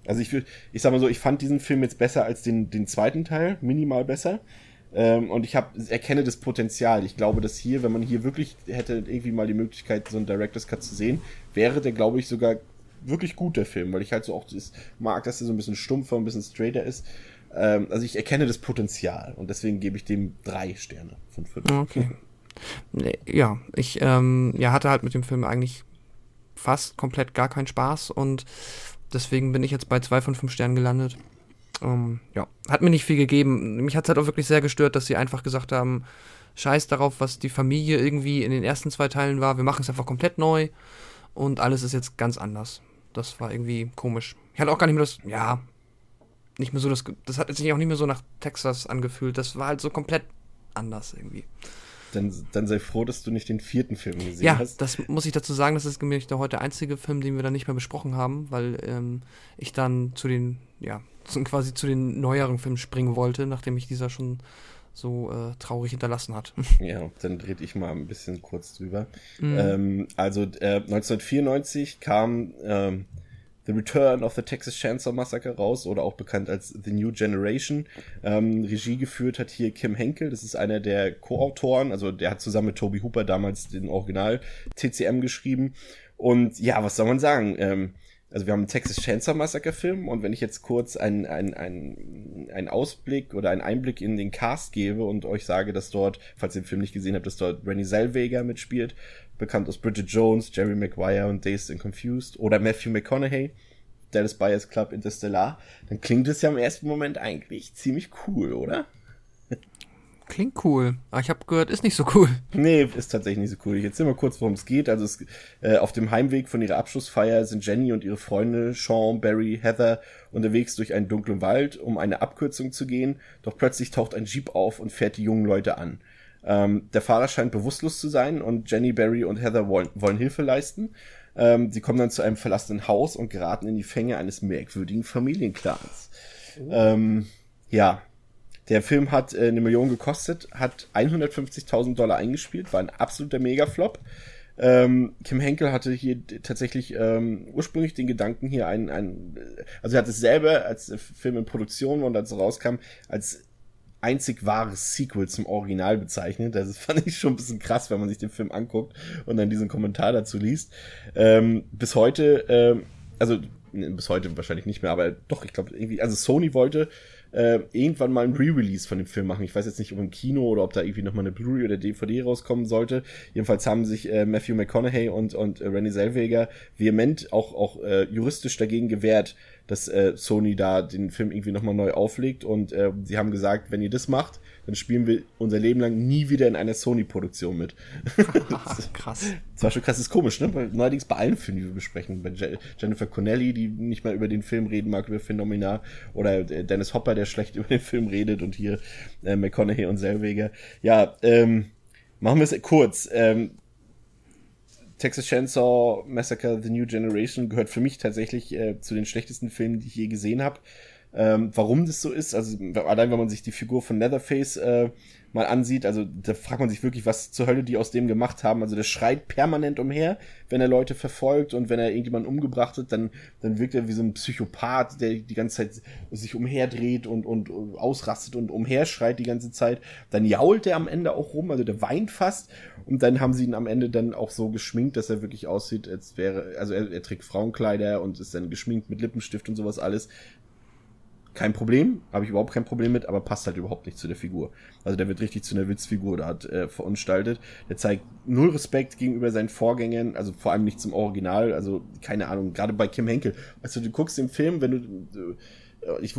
also ich ich sag mal so, ich fand diesen Film jetzt besser als den, den zweiten Teil, minimal besser. Ähm, und ich hab, erkenne das Potenzial. Ich glaube, dass hier, wenn man hier wirklich hätte irgendwie mal die Möglichkeit, so einen Director's Cut zu sehen, wäre der, glaube ich, sogar wirklich gut, der Film, weil ich halt so auch das mag, dass er so ein bisschen stumpfer, ein bisschen straighter ist. Ähm, also ich erkenne das Potenzial und deswegen gebe ich dem drei Sterne von fünf. Okay. Ja, ich ähm, ja, hatte halt mit dem Film eigentlich fast komplett gar keinen Spaß und deswegen bin ich jetzt bei zwei von fünf Sternen gelandet. Ähm, ja, hat mir nicht viel gegeben. Mich hat es halt auch wirklich sehr gestört, dass sie einfach gesagt haben, scheiß darauf, was die Familie irgendwie in den ersten zwei Teilen war, wir machen es einfach komplett neu und alles ist jetzt ganz anders. Das war irgendwie komisch. Ich hatte auch gar nicht mehr das, ja, nicht mehr so das, das hat sich auch nicht mehr so nach Texas angefühlt. Das war halt so komplett anders irgendwie. Dann, dann sei froh, dass du nicht den vierten Film gesehen Ja, hast. das muss ich dazu sagen, das ist nämlich der heute einzige Film, den wir dann nicht mehr besprochen haben, weil ähm, ich dann zu den, ja, [laughs] zu, quasi zu den neueren Filmen springen wollte, nachdem mich dieser schon so äh, traurig hinterlassen hat. [laughs] Ja, dann red ich mal ein bisschen kurz drüber. Mhm. Ähm, also äh, 1994 kam ähm, The Return of the Texas Chainsaw Massacre raus oder auch bekannt als The New Generation. Ähm, Regie geführt hat hier Kim Henkel, das ist einer der Co-Autoren, also der hat zusammen mit Toby Hooper damals den Original TCM geschrieben. Und ja, was soll man sagen? Ähm, also wir haben einen Texas Chainsaw Massacre Film und wenn ich jetzt kurz einen, einen, einen Ausblick oder einen Einblick in den Cast gebe und euch sage, dass dort, falls ihr den Film nicht gesehen habt, dass dort Rennie Zellweger mitspielt, bekannt aus Bridget Jones, Jerry Maguire und Dazed and Confused oder Matthew McConaughey, Dallas Buyers Club Interstellar, dann klingt es ja im ersten Moment eigentlich ziemlich cool, oder? Klingt cool, aber ich habe gehört, ist nicht so cool. Nee, ist tatsächlich nicht so cool. Ich erzähl mal kurz, worum es geht. Also es, äh, auf dem Heimweg von ihrer Abschlussfeier sind Jenny und ihre Freunde Sean, Barry, Heather unterwegs durch einen dunklen Wald, um eine Abkürzung zu gehen. Doch plötzlich taucht ein Jeep auf und fährt die jungen Leute an. Ähm, der Fahrer scheint bewusstlos zu sein und Jenny, Barry und Heather wollen, wollen Hilfe leisten. Ähm, sie kommen dann zu einem verlassenen Haus und geraten in die Fänge eines merkwürdigen Familienclans. Oh. Ähm, ja, der Film hat äh, eine Million gekostet, hat 150.000 Dollar eingespielt, war ein absoluter Megaflop. Ähm, Kim Henkel hatte hier tatsächlich ähm, ursprünglich den Gedanken hier ein, ein also er hat es selber, als der Film in Produktion und als rauskam, als einzig wahres Sequel zum Original bezeichnet. Das [laughs] fand ich schon ein bisschen krass, wenn man sich den Film anguckt und dann diesen Kommentar dazu liest. Ähm, bis heute, ähm, also bis heute wahrscheinlich nicht mehr, aber doch, ich glaube irgendwie, also Sony wollte äh, irgendwann mal ein Re-Release von dem Film machen. Ich weiß jetzt nicht, ob im Kino oder ob da irgendwie nochmal eine Blu-ray oder DVD rauskommen sollte. Jedenfalls haben sich äh, Matthew McConaughey und, und äh, Rennie Zellweger vehement auch, auch äh, juristisch dagegen gewehrt, dass äh, Sony da den Film irgendwie nochmal neu auflegt. Und äh, sie haben gesagt, wenn ihr das macht, dann spielen wir unser Leben lang nie wieder in einer Sony-Produktion mit. [laughs] krass. Das war schon krass, das ist komisch, ne? Weil neuerdings bei allen Filmen, die wir besprechen, bei Je Jennifer Connelly, die nicht mal über den Film reden mag, über Phänomena, oder äh, Dennis Hopper, der schlecht [laughs] über den Film redet, und hier äh, McConaughey und Selweger. Ja, ähm, machen wir es kurz. Ähm, Texas Chainsaw Massacre The New Generation gehört für mich tatsächlich äh, zu den schlechtesten Filmen, die ich je gesehen habe. Ähm, warum das so ist, also allein wenn man sich die Figur von Leatherface äh, mal ansieht, also da fragt man sich wirklich, was zur Hölle die aus dem gemacht haben. Also der schreit permanent umher, wenn er Leute verfolgt und wenn er irgendjemanden umgebracht hat, dann, dann wirkt er wie so ein Psychopath, der die ganze Zeit sich umherdreht und, und, und ausrastet und umherschreit die ganze Zeit. Dann jault er am Ende auch rum, also der weint fast und dann haben sie ihn am Ende dann auch so geschminkt, dass er wirklich aussieht, als wäre, also er, er trägt Frauenkleider und ist dann geschminkt mit Lippenstift und sowas alles kein Problem, habe ich überhaupt kein Problem mit, aber passt halt überhaupt nicht zu der Figur. Also der wird richtig zu einer Witzfigur da hat äh, verunstaltet. Der zeigt null Respekt gegenüber seinen Vorgängern, also vor allem nicht zum Original, also keine Ahnung, gerade bei Kim Henkel. Also du guckst den Film, wenn du, äh, ich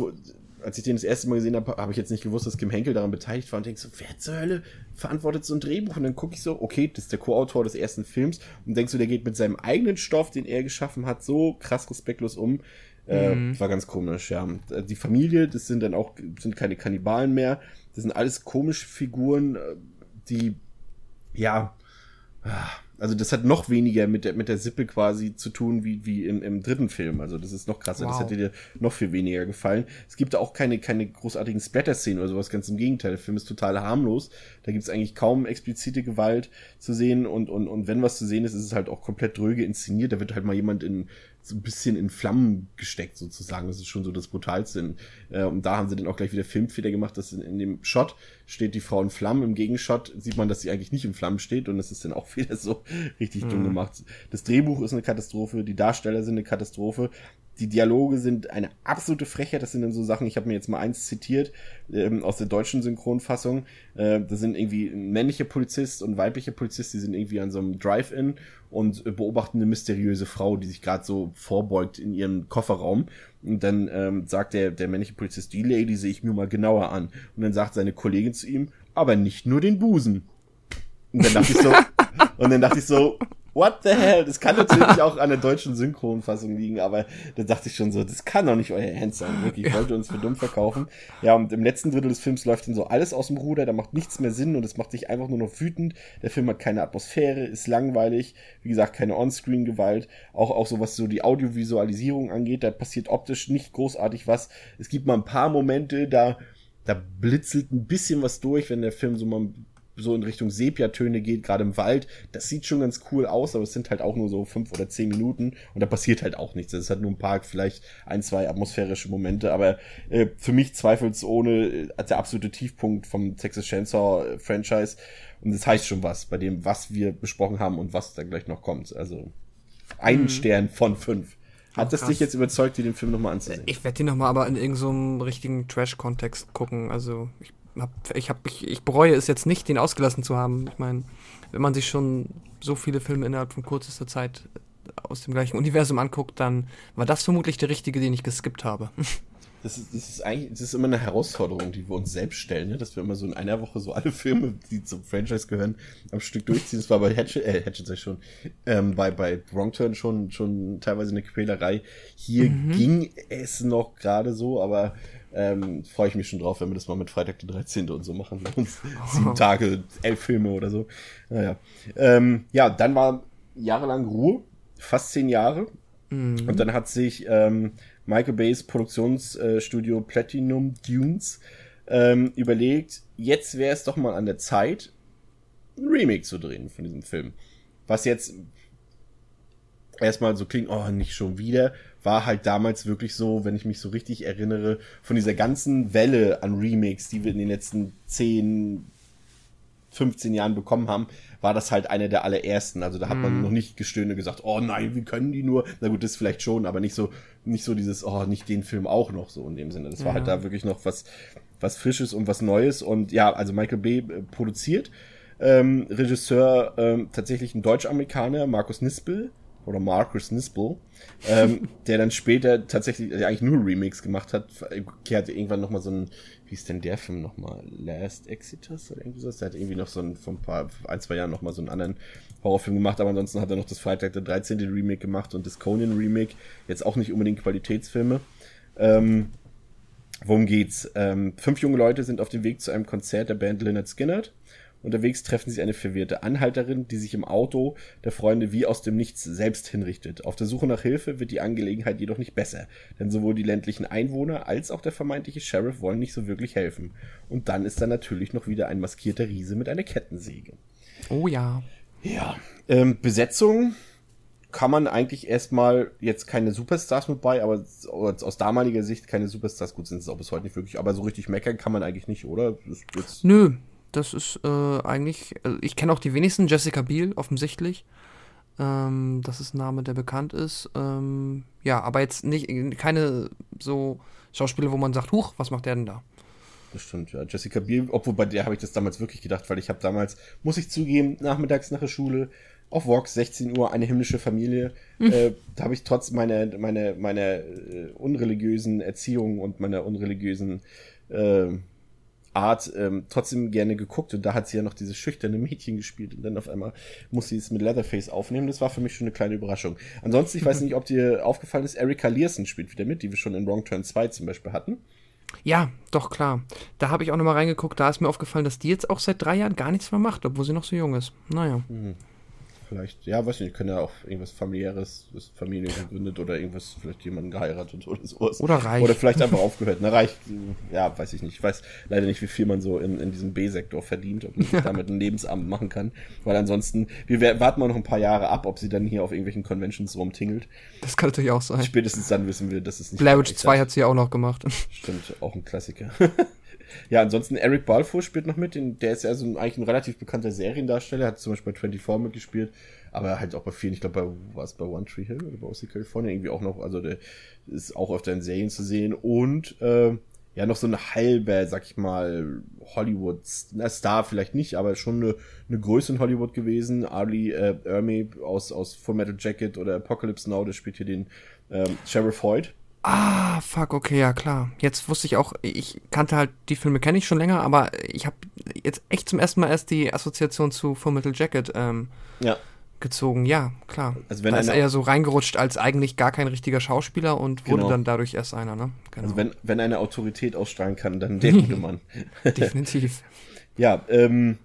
als ich den das erste Mal gesehen habe, habe ich jetzt nicht gewusst, dass Kim Henkel daran beteiligt war und denkst so, wer zur Hölle verantwortet so ein Drehbuch? Und dann gucke ich so, okay, das ist der Co-Autor des ersten Films und denkst du, der geht mit seinem eigenen Stoff, den er geschaffen hat, so krass respektlos um. Äh, mhm. War ganz komisch, ja. Die Familie, das sind dann auch, sind keine Kannibalen mehr. Das sind alles komische Figuren, äh, die, ja, also das hat noch weniger mit der, mit der Sippe quasi zu tun wie, wie im, im dritten Film. Also das ist noch krasser. Wow. Das hätte dir noch viel weniger gefallen. Es gibt auch keine, keine großartigen Splatter-Szenen oder sowas. Ganz im Gegenteil. Der Film ist total harmlos. Da gibt es eigentlich kaum explizite Gewalt zu sehen. Und, und, und wenn was zu sehen ist, ist es halt auch komplett dröge inszeniert. Da wird halt mal jemand in, so ein bisschen in Flammen gesteckt sozusagen. Das ist schon so das Brutalste. Äh, und da haben sie dann auch gleich wieder Filmfehler gemacht, dass in, in, dem Shot steht die Frau in Flammen. Im Gegenshot sieht man, dass sie eigentlich nicht in Flammen steht und das ist dann auch [laughs] wieder so richtig mhm. dumm gemacht. Das Drehbuch ist eine Katastrophe, die Darsteller sind eine Katastrophe. Die Dialoge sind eine absolute Frechheit. Das sind dann so Sachen, ich habe mir jetzt mal eins zitiert ähm, aus der deutschen Synchronfassung. Äh, das sind irgendwie männliche Polizist und weibliche Polizist, die sind irgendwie an so einem Drive-In und beobachten eine mysteriöse Frau, die sich gerade so vorbeugt in ihrem Kofferraum. Und dann ähm, sagt der, der männliche Polizist, die Lady sehe ich mir mal genauer an. Und dann sagt seine Kollegin zu ihm, aber nicht nur den Busen. Und dann dachte ich so, [laughs] und dann dachte ich so, What the hell? Das kann natürlich [laughs] auch an der deutschen Synchronfassung liegen, aber da dachte ich schon so, das kann doch nicht euer Ernst sein. Wirklich, ich wollte uns für dumm verkaufen. Ja, und im letzten Drittel des Films läuft dann so alles aus dem Ruder, da macht nichts mehr Sinn und es macht dich einfach nur noch wütend. Der Film hat keine Atmosphäre, ist langweilig, wie gesagt, keine On-Screen-Gewalt. Auch, auch so was so die Audiovisualisierung angeht, da passiert optisch nicht großartig was. Es gibt mal ein paar Momente, da da blitzelt ein bisschen was durch, wenn der Film so mal so in Richtung Sepiatöne geht, gerade im Wald. Das sieht schon ganz cool aus, aber es sind halt auch nur so fünf oder zehn Minuten und da passiert halt auch nichts. Es hat nur ein paar, vielleicht ein, zwei atmosphärische Momente, aber äh, für mich zweifelsohne äh, der absolute Tiefpunkt vom Texas Chainsaw äh, Franchise und das heißt schon was bei dem, was wir besprochen haben und was da gleich noch kommt. Also ein mhm. Stern von fünf. Hat es dich jetzt überzeugt, dir den Film nochmal anzusehen? Ich werde den nochmal aber in irgendeinem so richtigen Trash-Kontext gucken. Also ich hab, ich, hab, ich, ich bereue es jetzt nicht, den ausgelassen zu haben. Ich meine, wenn man sich schon so viele Filme innerhalb von kürzester Zeit aus dem gleichen Universum anguckt, dann war das vermutlich der richtige, den ich geskippt habe. [laughs] das ist, das ist eigentlich, das ist immer eine Herausforderung, die wir uns selbst stellen, ne? dass wir immer so in einer Woche so alle [laughs] Filme, die zum Franchise gehören, am Stück durchziehen. Das war bei Hatchet, äh, Hatchet sag ich schon, ähm, bei, bei Wrong Turn schon, schon teilweise eine Quälerei. Hier mhm. ging es noch gerade so, aber ähm, freue ich mich schon drauf, wenn wir das mal mit Freitag der 13. und so machen. [laughs] Uns sieben Tage, elf Filme oder so. Naja. Ähm, ja, dann war jahrelang Ruhe, fast zehn Jahre. Mhm. Und dann hat sich ähm, Michael Bays Produktionsstudio Platinum Dunes ähm, überlegt, jetzt wäre es doch mal an der Zeit, ein Remake zu drehen von diesem Film. Was jetzt erstmal so klingt, oh, nicht schon wieder, war halt damals wirklich so, wenn ich mich so richtig erinnere, von dieser ganzen Welle an Remakes, die wir in den letzten 10, 15 Jahren bekommen haben, war das halt einer der allerersten. Also da hat man mm. noch nicht gestöhne gesagt, oh nein, wie können die nur? Na gut, das vielleicht schon, aber nicht so, nicht so dieses, oh, nicht den Film auch noch so in dem Sinne. Das war halt da wirklich noch was, was Frisches und was Neues. Und ja, also Michael B. Äh, produziert. Ähm, Regisseur ähm, tatsächlich ein Deutsch-Amerikaner, Markus Nispel oder Marcus Nispel, ähm, [laughs] der dann später tatsächlich der eigentlich nur Remix gemacht hat. Er hatte irgendwann nochmal so ein, wie ist denn der Film nochmal? Last Exitus oder irgendwie so? Der hat irgendwie noch so ein, vor ein paar, ein, zwei Jahren nochmal so einen anderen Horrorfilm gemacht, aber ansonsten hat er noch das Freitag der 13. Remake gemacht und das Conan Remake. Jetzt auch nicht unbedingt Qualitätsfilme. Ähm, worum geht's? Ähm, fünf junge Leute sind auf dem Weg zu einem Konzert der Band Leonard Skinnert Unterwegs treffen sie eine verwirrte Anhalterin, die sich im Auto der Freunde wie aus dem Nichts selbst hinrichtet. Auf der Suche nach Hilfe wird die Angelegenheit jedoch nicht besser, denn sowohl die ländlichen Einwohner als auch der vermeintliche Sheriff wollen nicht so wirklich helfen. Und dann ist da natürlich noch wieder ein maskierter Riese mit einer Kettensäge. Oh ja. Ja. Ähm, Besetzung kann man eigentlich erstmal jetzt keine Superstars mit bei, aber aus damaliger Sicht keine Superstars. Gut, sind es auch bis heute nicht wirklich, aber so richtig meckern kann man eigentlich nicht, oder? Nö, das ist äh, eigentlich, also ich kenne auch die wenigsten, Jessica Biel offensichtlich. Ähm, das ist ein Name, der bekannt ist. Ähm, ja, aber jetzt nicht keine so Schauspieler, wo man sagt, huch, was macht der denn da? Das stimmt, ja. Jessica Biel, obwohl bei der habe ich das damals wirklich gedacht, weil ich habe damals, muss ich zugeben, nachmittags nach der Schule auf Vox 16 Uhr eine himmlische Familie. Mhm. [laughs] Äh, da habe ich trotz meiner meine meine äh, unreligiösen Erziehung und meiner unreligiösen äh, Art ähm, trotzdem gerne geguckt und da hat sie ja noch dieses schüchterne Mädchen gespielt und dann auf einmal muss sie es mit Leatherface aufnehmen. Das war für mich schon eine kleine Überraschung. Ansonsten, ich weiß [laughs] nicht, ob dir aufgefallen ist, Erika Learson spielt wieder mit, die wir schon in Wrong Turn 2 zum Beispiel hatten. Ja, doch, klar. Da habe ich auch nochmal reingeguckt, da ist mir aufgefallen, dass die jetzt auch seit drei Jahren gar nichts mehr macht, obwohl sie noch so jung ist. Naja. Mhm vielleicht, ja, weiß nicht, können ja auch irgendwas familiäres, Familie gegründet oder irgendwas, vielleicht jemanden geheiratet [laughs] oder sowas. Oder reich. Oder vielleicht einfach aufgehört. Ne, reich, ja, weiß ich nicht. Ich weiß leider nicht, wie viel man so in, in diesem B-Sektor verdient, ob man sich [laughs] damit ein Lebensamt machen kann. Weil ansonsten, wir warten mal noch ein paar Jahre ab, ob sie dann hier auf irgendwelchen Conventions rumtingelt. Das kann natürlich auch sein. Spätestens dann wissen wir, dass es nicht Blair Witch 2 hat sie ja auch noch gemacht. Stimmt, auch ein Klassiker. [laughs] Ja, ansonsten Eric Balfour spielt noch mit. Der ist ja so ein, eigentlich ein relativ bekannter Seriendarsteller. Hat zum Beispiel bei 24 mitgespielt. Aber halt auch bei vielen, ich glaube, bei, war es bei One Tree Hill oder bei OC California irgendwie auch noch. Also der ist auch öfter in Serien zu sehen. Und äh, ja, noch so ein halber, sag ich mal, Hollywood, na, Star vielleicht nicht, aber schon eine, eine Größe in Hollywood gewesen. Ali äh, Ermey aus, aus Full Metal Jacket oder Apocalypse Now, der spielt hier den ähm, Sheriff Hoyt. Ah, fuck, okay, ja klar. Jetzt wusste ich auch, ich kannte halt, die Filme kenne ich schon länger, aber ich habe jetzt echt zum ersten Mal erst die Assoziation zu Full Metal Jacket ähm, ja. gezogen. Ja, klar. Also wenn da ist er ja so reingerutscht als eigentlich gar kein richtiger Schauspieler und wurde genau. dann dadurch erst einer, ne? Genau. Also wenn, wenn eine Autorität ausstrahlen kann, dann der gute Mann. Definitiv. ja, ähm,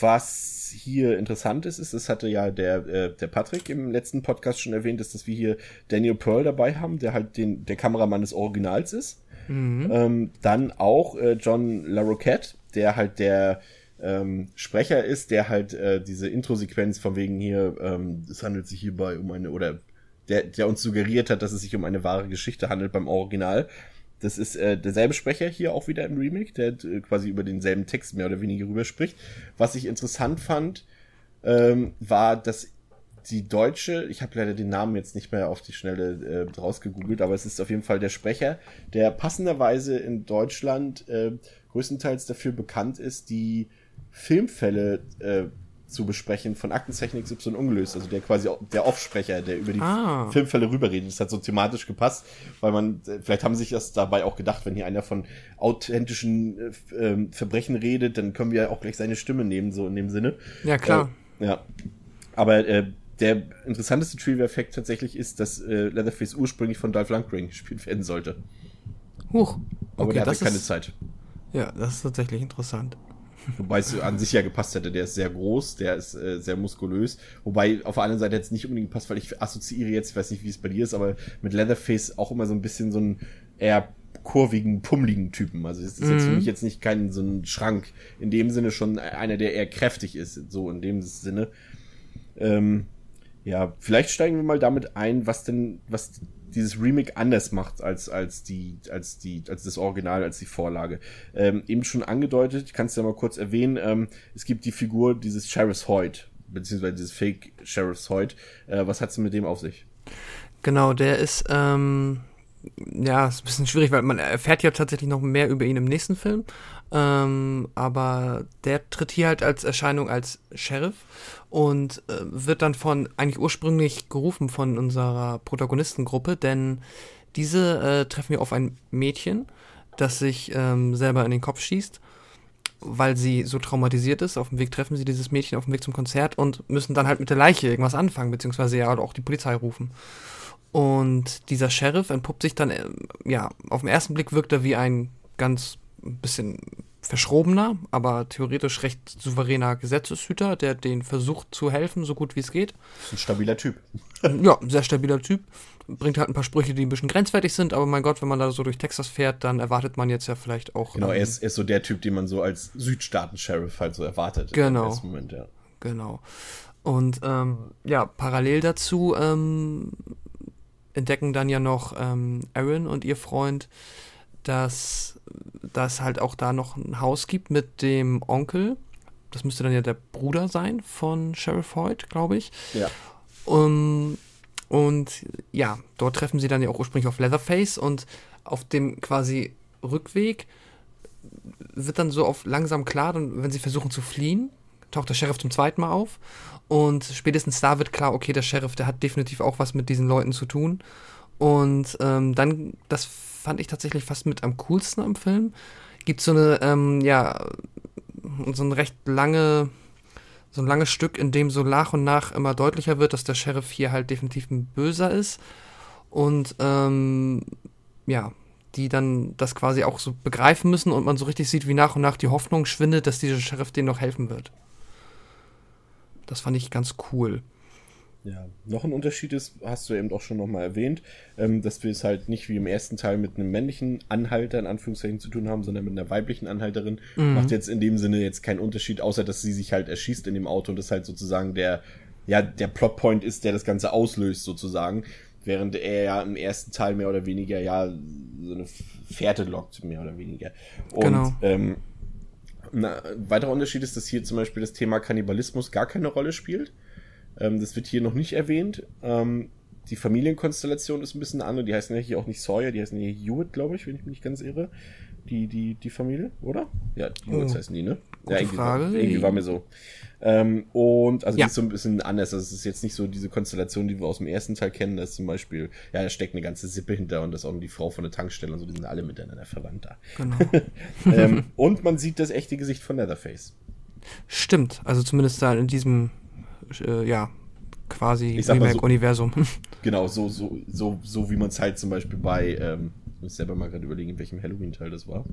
was hier interessant ist, ist, das hatte ja der, äh, der Patrick im letzten Podcast schon erwähnt, ist, dass wir hier Daniel Pearl dabei haben, der halt den, der Kameramann des Originals ist. Mhm. Ähm, dann auch äh, John LaRoquette, der halt der ähm, Sprecher ist, der halt äh, diese Intro-Sequenz von wegen hier, ähm, es handelt sich hierbei um eine, oder der, der uns suggeriert hat, dass es sich um eine wahre Geschichte handelt beim Original. Das ist äh, derselbe Sprecher hier auch wieder im Remake, der äh, quasi über denselben Text mehr oder weniger rüber spricht. Was ich interessant fand, ähm, war, dass die deutsche, ich habe leider den Namen jetzt nicht mehr auf die Schnelle äh, rausgegoogelt, aber es ist auf jeden Fall der Sprecher, der passenderweise in Deutschland äh, größtenteils dafür bekannt ist, die Filmfälle äh, zu besprechen von Aktenzeichen XY ungelöst, also der quasi auch- der Offsprecher, der über die Ah. Filmfälle rüberredet. Das hat so thematisch gepasst, weil man, äh, vielleicht haben sich das dabei auch gedacht, wenn hier einer von authentischen äh, ähm, Verbrechen redet, dann können wir auch gleich seine Stimme nehmen, so in dem Sinne. Ja, klar. Äh, ja. Aber äh, der interessanteste Trivia-Fact tatsächlich ist, dass äh, Leatherface ursprünglich von Dolph Lundgren gespielt werden sollte. Huch. Aber der hatte keine ist, Zeit. Ja, das ist tatsächlich interessant. Wobei es an sich ja gepasst hätte. Der ist sehr groß, der ist äh, sehr muskulös. Wobei auf der anderen Seite jetzt nicht unbedingt passt, weil ich assoziiere jetzt, ich weiß nicht, wie es bei dir ist, aber mit Leatherface auch immer so ein bisschen so einen eher kurvigen, pummeligen Typen. Also es ist jetzt für mich jetzt nicht kein so ein Schrank. In dem Sinne schon einer, der eher kräftig ist. So in dem Sinne. Ähm, ja, vielleicht steigen wir mal damit ein, was denn, was dieses Remake anders macht als, als die, als die, als das Original, als die Vorlage. Ähm, eben schon angedeutet, ich kann es ja mal kurz erwähnen, ähm, es gibt die Figur dieses Sheriffs Hoyt, beziehungsweise dieses Fake Sheriffs Hoyt. Äh, was hat's mit dem auf sich? Genau, der ist, ähm, ja, ist ein bisschen schwierig, weil man erfährt ja tatsächlich noch mehr über ihn im nächsten Film. Ähm, aber der tritt hier halt als Erscheinung als Sheriff und äh, wird dann von, eigentlich ursprünglich gerufen von unserer Protagonistengruppe, denn diese äh, treffen wir auf ein Mädchen, das sich ähm, selber in den Kopf schießt weil sie so traumatisiert ist. Auf dem Weg treffen sie dieses Mädchen auf dem Weg zum Konzert und müssen dann halt mit der Leiche irgendwas anfangen, beziehungsweise ja auch die Polizei rufen. Und dieser Sheriff entpuppt sich dann, ähm, ja, auf den ersten Blick wirkt er wie ein ganz bisschen verschrobener, aber theoretisch recht souveräner Gesetzeshüter, der den versucht zu helfen, so gut wie es geht. Ein stabiler Typ. [laughs] Ja, sehr stabiler Typ. Bringt halt ein paar Sprüche, die ein bisschen grenzwertig sind, aber mein Gott, wenn man da so durch Texas fährt, dann erwartet man jetzt ja vielleicht auch. Genau, ähm, er ist, er ist so der Typ, den man so als Südstaaten-Sheriff halt so erwartet. Genau. Im Moment, ja. Genau. Und ähm, ja, parallel dazu ähm, entdecken dann ja noch ähm, Aaron und ihr Freund, dass dass halt auch da noch ein Haus gibt mit dem Onkel. Das müsste dann ja der Bruder sein von Sheriff Hoyt, glaube ich. Ja. Um, und ja, dort treffen sie dann ja auch ursprünglich auf Leatherface und auf dem quasi Rückweg wird dann so auf langsam klar, dann, wenn sie versuchen zu fliehen, taucht der Sheriff zum zweiten Mal auf und spätestens da wird klar, okay, der Sheriff, der hat definitiv auch was mit diesen Leuten zu tun. Und ähm, dann, das fand ich tatsächlich fast mit am coolsten am Film, gibt so eine, ähm, ja, so ein recht lange, so ein langes Stück, in dem so nach und nach immer deutlicher wird, dass der Sheriff hier halt definitiv ein Böser ist. Und ähm, ja, die dann das quasi auch so begreifen müssen und man so richtig sieht, wie nach und nach die Hoffnung schwindet, dass dieser Sheriff denen noch helfen wird. Das fand ich ganz cool. Ja, noch ein Unterschied ist, hast du eben auch schon nochmal erwähnt, ähm, dass wir es halt nicht wie im ersten Teil mit einem männlichen Anhalter in Anführungszeichen zu tun haben, sondern mit einer weiblichen Anhalterin. Macht jetzt in dem Sinne jetzt keinen Unterschied, außer dass sie sich halt erschießt in dem Auto und das halt sozusagen der, ja, der Plotpoint ist, der das Ganze auslöst sozusagen. Während er ja im ersten Teil mehr oder weniger ja so eine Fährte lockt, mehr oder weniger. Und Genau. ähm, ein weiterer Unterschied ist, dass hier zum Beispiel das Thema Kannibalismus gar keine Rolle spielt. Ähm, das wird hier noch nicht erwähnt. Ähm, die Familienkonstellation ist ein bisschen eine andere. Die heißen ja hier auch nicht Sawyer, die heißen hier Hewitt, glaube ich, wenn ich mich nicht ganz irre. Die, die, die Familie, oder? Ja, die Hewitts Oh. heißen die, ne? Gute ja, irgendwie, Frage. War, irgendwie war mir so. Ähm, und also Ja. die ist so ein bisschen anders. Also es ist jetzt nicht so diese Konstellation, die wir aus dem ersten Teil kennen. Da ist zum Beispiel, ja, da steckt eine ganze Sippe hinter und das ist auch die Frau von der Tankstelle und so, die sind alle miteinander verwandt da. Genau. [laughs] ähm, [laughs] und man sieht das echte Gesicht von Leatherface. Stimmt, also zumindest da in diesem, äh, ja, quasi mal so- Remake-Universum. [laughs] Genau, so, so, so, so wie man es halt zum Beispiel bei, ähm, muss selber mal gerade überlegen, in welchem Halloween-Teil das war.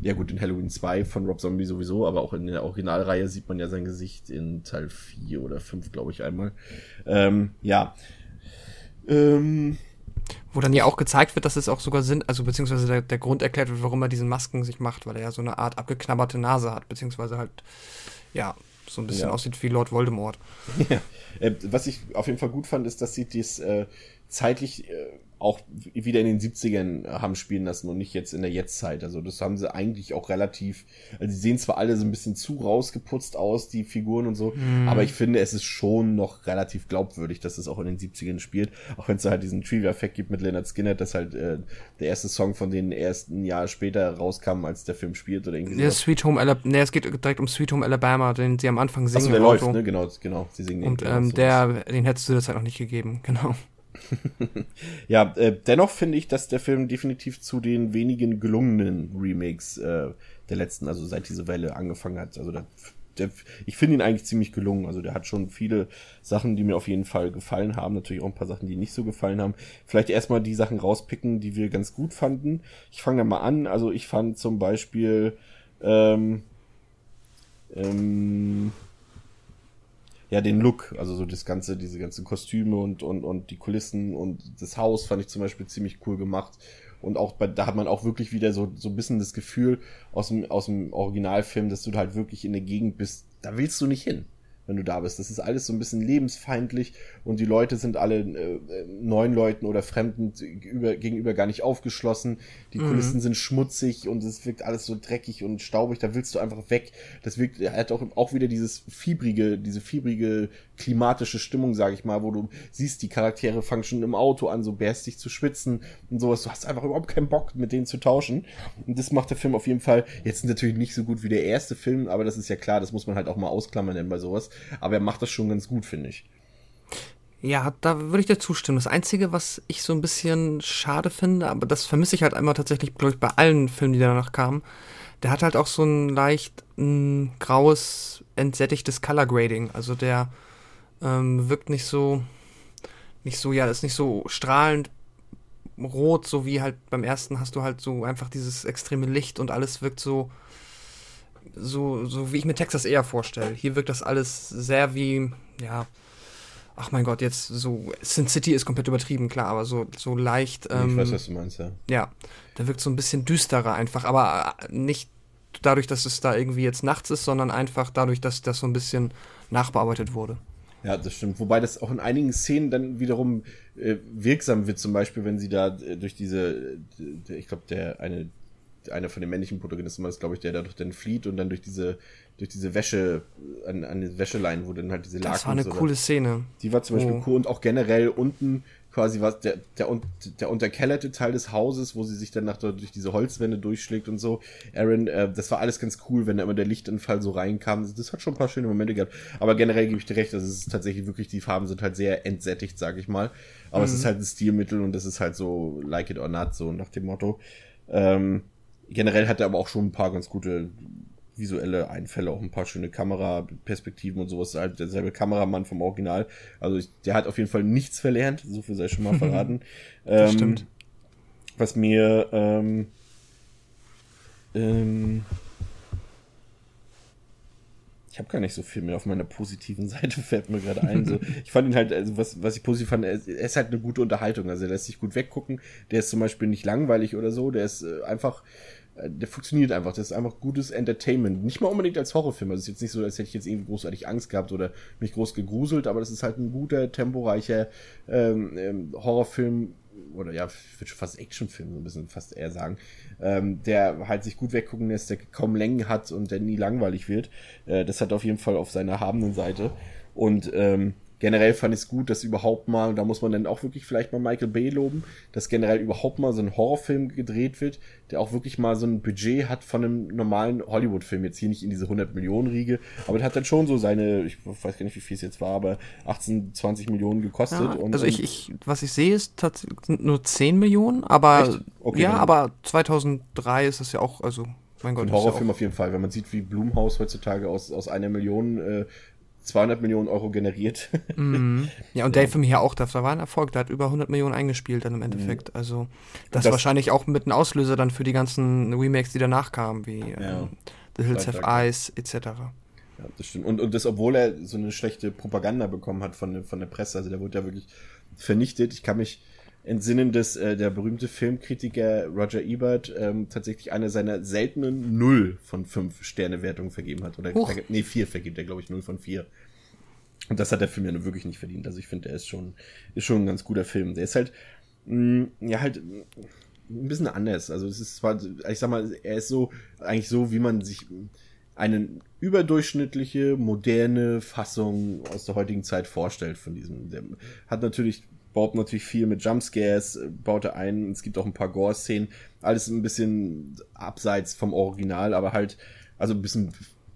Ja gut, in Halloween 2 von Rob Zombie sowieso, aber auch in der Originalreihe sieht man ja sein Gesicht in Teil 4 oder 5, glaube ich, einmal. Ähm, ja. Ähm, Wo dann ja auch gezeigt wird, dass es auch sogar Sinn, also beziehungsweise der, der Grund erklärt wird, warum er diesen Masken sich macht, weil er ja so eine Art abgeknabberte Nase hat, beziehungsweise halt, ja, so ein bisschen Ja. aussieht wie Lord Voldemort. [laughs] Ja. Äh, was ich auf jeden Fall gut fand, ist, dass sie dies äh, zeitlich äh, auch wieder in den 70ern haben spielen lassen und nicht jetzt in der Jetztzeit. Also das haben sie eigentlich auch relativ, also die sehen zwar alle so ein bisschen zu rausgeputzt aus, die Figuren und so, mhm. aber ich finde, es ist schon noch relativ glaubwürdig, dass es auch in den 70ern spielt, auch wenn es halt diesen Trivia-Effekt gibt mit Leonard Skinner, dass halt äh, der erste Song von denen erst ein Jahr später rauskam, als der Film spielt oder irgendwie so. Ja, Sweet Home Alabama, ne, es geht direkt um Sweet Home Alabama, den sie am Anfang singen. Achso, der läuft, ne, genau, genau, sie singen Und den, ähm, der, den hättest du das halt noch nicht gegeben, [laughs] genau. [laughs] ja, äh, dennoch finde ich, dass der Film definitiv zu den wenigen gelungenen Remakes äh, der letzten, also seit diese Welle angefangen hat. Also der, der, ich finde ihn eigentlich ziemlich gelungen. Also der hat schon viele Sachen, die mir auf jeden Fall gefallen haben. Natürlich auch ein paar Sachen, die nicht so gefallen haben. Vielleicht erstmal die Sachen rauspicken, die wir ganz gut fanden. Ich fange da mal an. Also ich fand zum Beispiel ähm, ähm, ja, den Look, also so das ganze, diese ganzen Kostüme und, und, und die Kulissen und das Haus fand ich zum Beispiel ziemlich cool gemacht. Und auch bei, da hat man auch wirklich wieder so, so ein bisschen das Gefühl aus dem, aus dem Originalfilm, dass du halt wirklich in der Gegend bist, da willst du nicht hin wenn du da bist. Das ist alles so ein bisschen lebensfeindlich und die Leute sind alle äh, neuen Leuten oder Fremden gegenüber, gegenüber gar nicht aufgeschlossen. Die mhm. Kulissen sind schmutzig und es wirkt alles so dreckig und staubig. Da willst du einfach weg. Das wirkt, er hat auch, auch wieder dieses fiebrige, diese fiebrige klimatische Stimmung, sage ich mal, wo du siehst, die Charaktere fangen schon im Auto an, so bärstig zu schwitzen und sowas. Du hast einfach überhaupt keinen Bock, mit denen zu tauschen. Und das macht der Film auf jeden Fall jetzt natürlich nicht so gut wie der erste Film, aber das ist ja klar, das muss man halt auch mal ausklammern denn bei sowas. Aber er macht das schon ganz gut, finde ich. Ja, da würde ich dir zustimmen. Das Einzige, was ich so ein bisschen schade finde, aber das vermisse ich halt einmal tatsächlich, glaube ich, bei allen Filmen, die danach kamen, der hat halt auch so ein leicht ein hm, graues, entsättigtes Color Grading. Also der ähm, wirkt nicht so, nicht so, ja, ist nicht so strahlend rot, so wie halt beim ersten hast du halt so einfach dieses extreme Licht und alles wirkt so, so, so wie ich mir Texas eher vorstelle. Hier wirkt das alles sehr wie, ja, ach mein Gott, jetzt so, Sin City ist komplett übertrieben, klar, aber so, so leicht. Ähm, ich weiß, was du meinst, ja. Ja, der wirkt so ein bisschen düsterer einfach, aber nicht dadurch, dass es da irgendwie jetzt nachts ist, sondern einfach dadurch, dass das so ein bisschen nachbearbeitet wurde. Ja, das stimmt. Wobei das auch in einigen Szenen dann wiederum äh, wirksam wird, zum Beispiel, wenn sie da äh, durch diese, äh, ich glaube, der eine einer von den männlichen Protagonisten war das, glaube ich, der dadurch dann flieht und dann durch diese, durch diese Wäsche, an, an die Wäscheleien, wo dann halt diese Laken. Das war eine so coole Szene. Die war zum Beispiel oh. cool und auch generell unten quasi was, der, der, der unterkellerte Teil des Hauses, wo sie sich dann nach durch diese Holzwände durchschlägt und so. Aaron, äh, das war alles ganz cool, wenn da immer der Lichtanfall so reinkam. Das hat schon ein paar schöne Momente gehabt. Aber generell gebe ich dir recht, also es ist tatsächlich wirklich, die Farben sind halt sehr entsättigt, sage ich mal. Aber mhm. es ist halt ein Stilmittel und das ist halt so like it or not, so nach dem Motto. Ähm, generell hat er aber auch schon ein paar ganz gute visuelle Einfälle, auch ein paar schöne Kameraperspektiven und sowas. Halt derselbe Kameramann vom Original. Also ich, der hat auf jeden Fall nichts verlernt, so viel sei schon mal [laughs] verraten. das ähm, stimmt. Was mir ähm, ähm, ich habe gar nicht so viel mehr auf meiner positiven [laughs] Seite, fällt mir gerade ein. So, [laughs] ich fand ihn halt, also was, was ich positiv fand, er, er ist halt eine gute Unterhaltung. Also er lässt sich gut weggucken. Der ist zum Beispiel nicht langweilig oder so. Der ist äh, einfach der funktioniert einfach. Das ist einfach gutes Entertainment. Nicht mal unbedingt als Horrorfilm. Also es ist jetzt nicht so, als hätte ich jetzt irgendwie großartig Angst gehabt oder mich groß gegruselt, aber das ist halt ein guter, temporeicher ähm, ähm, Horrorfilm oder ja, ich würde schon fast Actionfilm so ein bisschen fast eher sagen, ähm, der halt sich gut weggucken lässt, der kaum Längen hat und der nie langweilig wird. Äh, das hat auf jeden Fall auf seiner habenden Seite. Und ähm, generell fand ich es gut, dass überhaupt mal, da muss man dann auch wirklich vielleicht mal Michael Bay loben, dass generell überhaupt mal so ein Horrorfilm gedreht wird, der auch wirklich mal so ein Budget hat von einem normalen Hollywood-Film. Jetzt hier nicht in diese 100 Millionen Riege, aber der hat dann schon so seine, ich weiß gar nicht, wie viel es jetzt war, aber 18, 20 Millionen gekostet. Ja, und, also ich, ich, was ich sehe, ist sind nur 10 Millionen, aber okay, ja, aber 2003 ist das ja auch, also mein Gott. Ein Horrorfilm ja auf jeden Fall, wenn man sieht, wie Blumhaus heutzutage aus, aus einer Million äh, 200 Millionen Euro generiert. [laughs] Mm. Ja, und der Film hier auch, das war ein Erfolg. Der hat über 100 Millionen eingespielt dann im Endeffekt. Mm. Also, das, das wahrscheinlich auch mit einem Auslöser dann für die ganzen Remakes, die danach kamen, wie ja. ähm, The Hills Have Eyes etc. Ja, das stimmt. Und, und das, obwohl er so eine schlechte Propaganda bekommen hat von, von der Presse. Also, der wurde ja wirklich vernichtet. Ich kann mich entsinnen, dass äh, der berühmte Filmkritiker Roger Ebert ähm, tatsächlich eine seiner seltenen Null von fünf Sterne Wertungen vergeben hat. Oder Huch. nee, vier vergibt er, glaube ich, Null von vier. Und das hat der Film ja nur wirklich nicht verdient. Also ich finde, der ist schon, ist schon ein ganz guter Film. Der ist halt, mh, ja, halt ein bisschen anders. Also es ist zwar, ich sag mal, er ist so, eigentlich so, wie man sich eine überdurchschnittliche, moderne Fassung aus der heutigen Zeit vorstellt von diesem. Der hat natürlich, baut natürlich viel mit Jumpscares, baut er ein, es gibt auch ein paar Gore-Szenen, alles ein bisschen abseits vom Original, aber halt, also ein bisschen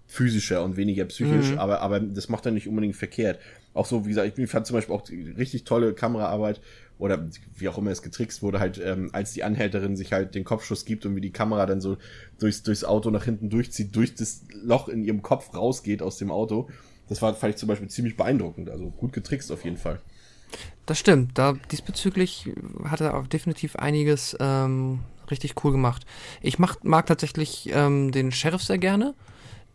physischer und weniger psychisch, mhm. aber, aber das macht er nicht unbedingt verkehrt. Auch so, wie gesagt, ich fand zum Beispiel auch die richtig tolle Kameraarbeit oder wie auch immer es getrickst wurde, halt, ähm, als die Anhälterin sich halt den Kopfschuss gibt und wie die Kamera dann so durchs, durchs Auto nach hinten durchzieht, durch das Loch in ihrem Kopf rausgeht aus dem Auto. Das war, fand ich zum Beispiel ziemlich beeindruckend. Also gut getrickst auf jeden Fall. Das stimmt. Da diesbezüglich hat er auch definitiv einiges ähm, richtig cool gemacht. Ich mach, mag tatsächlich ähm, den Sheriff sehr gerne.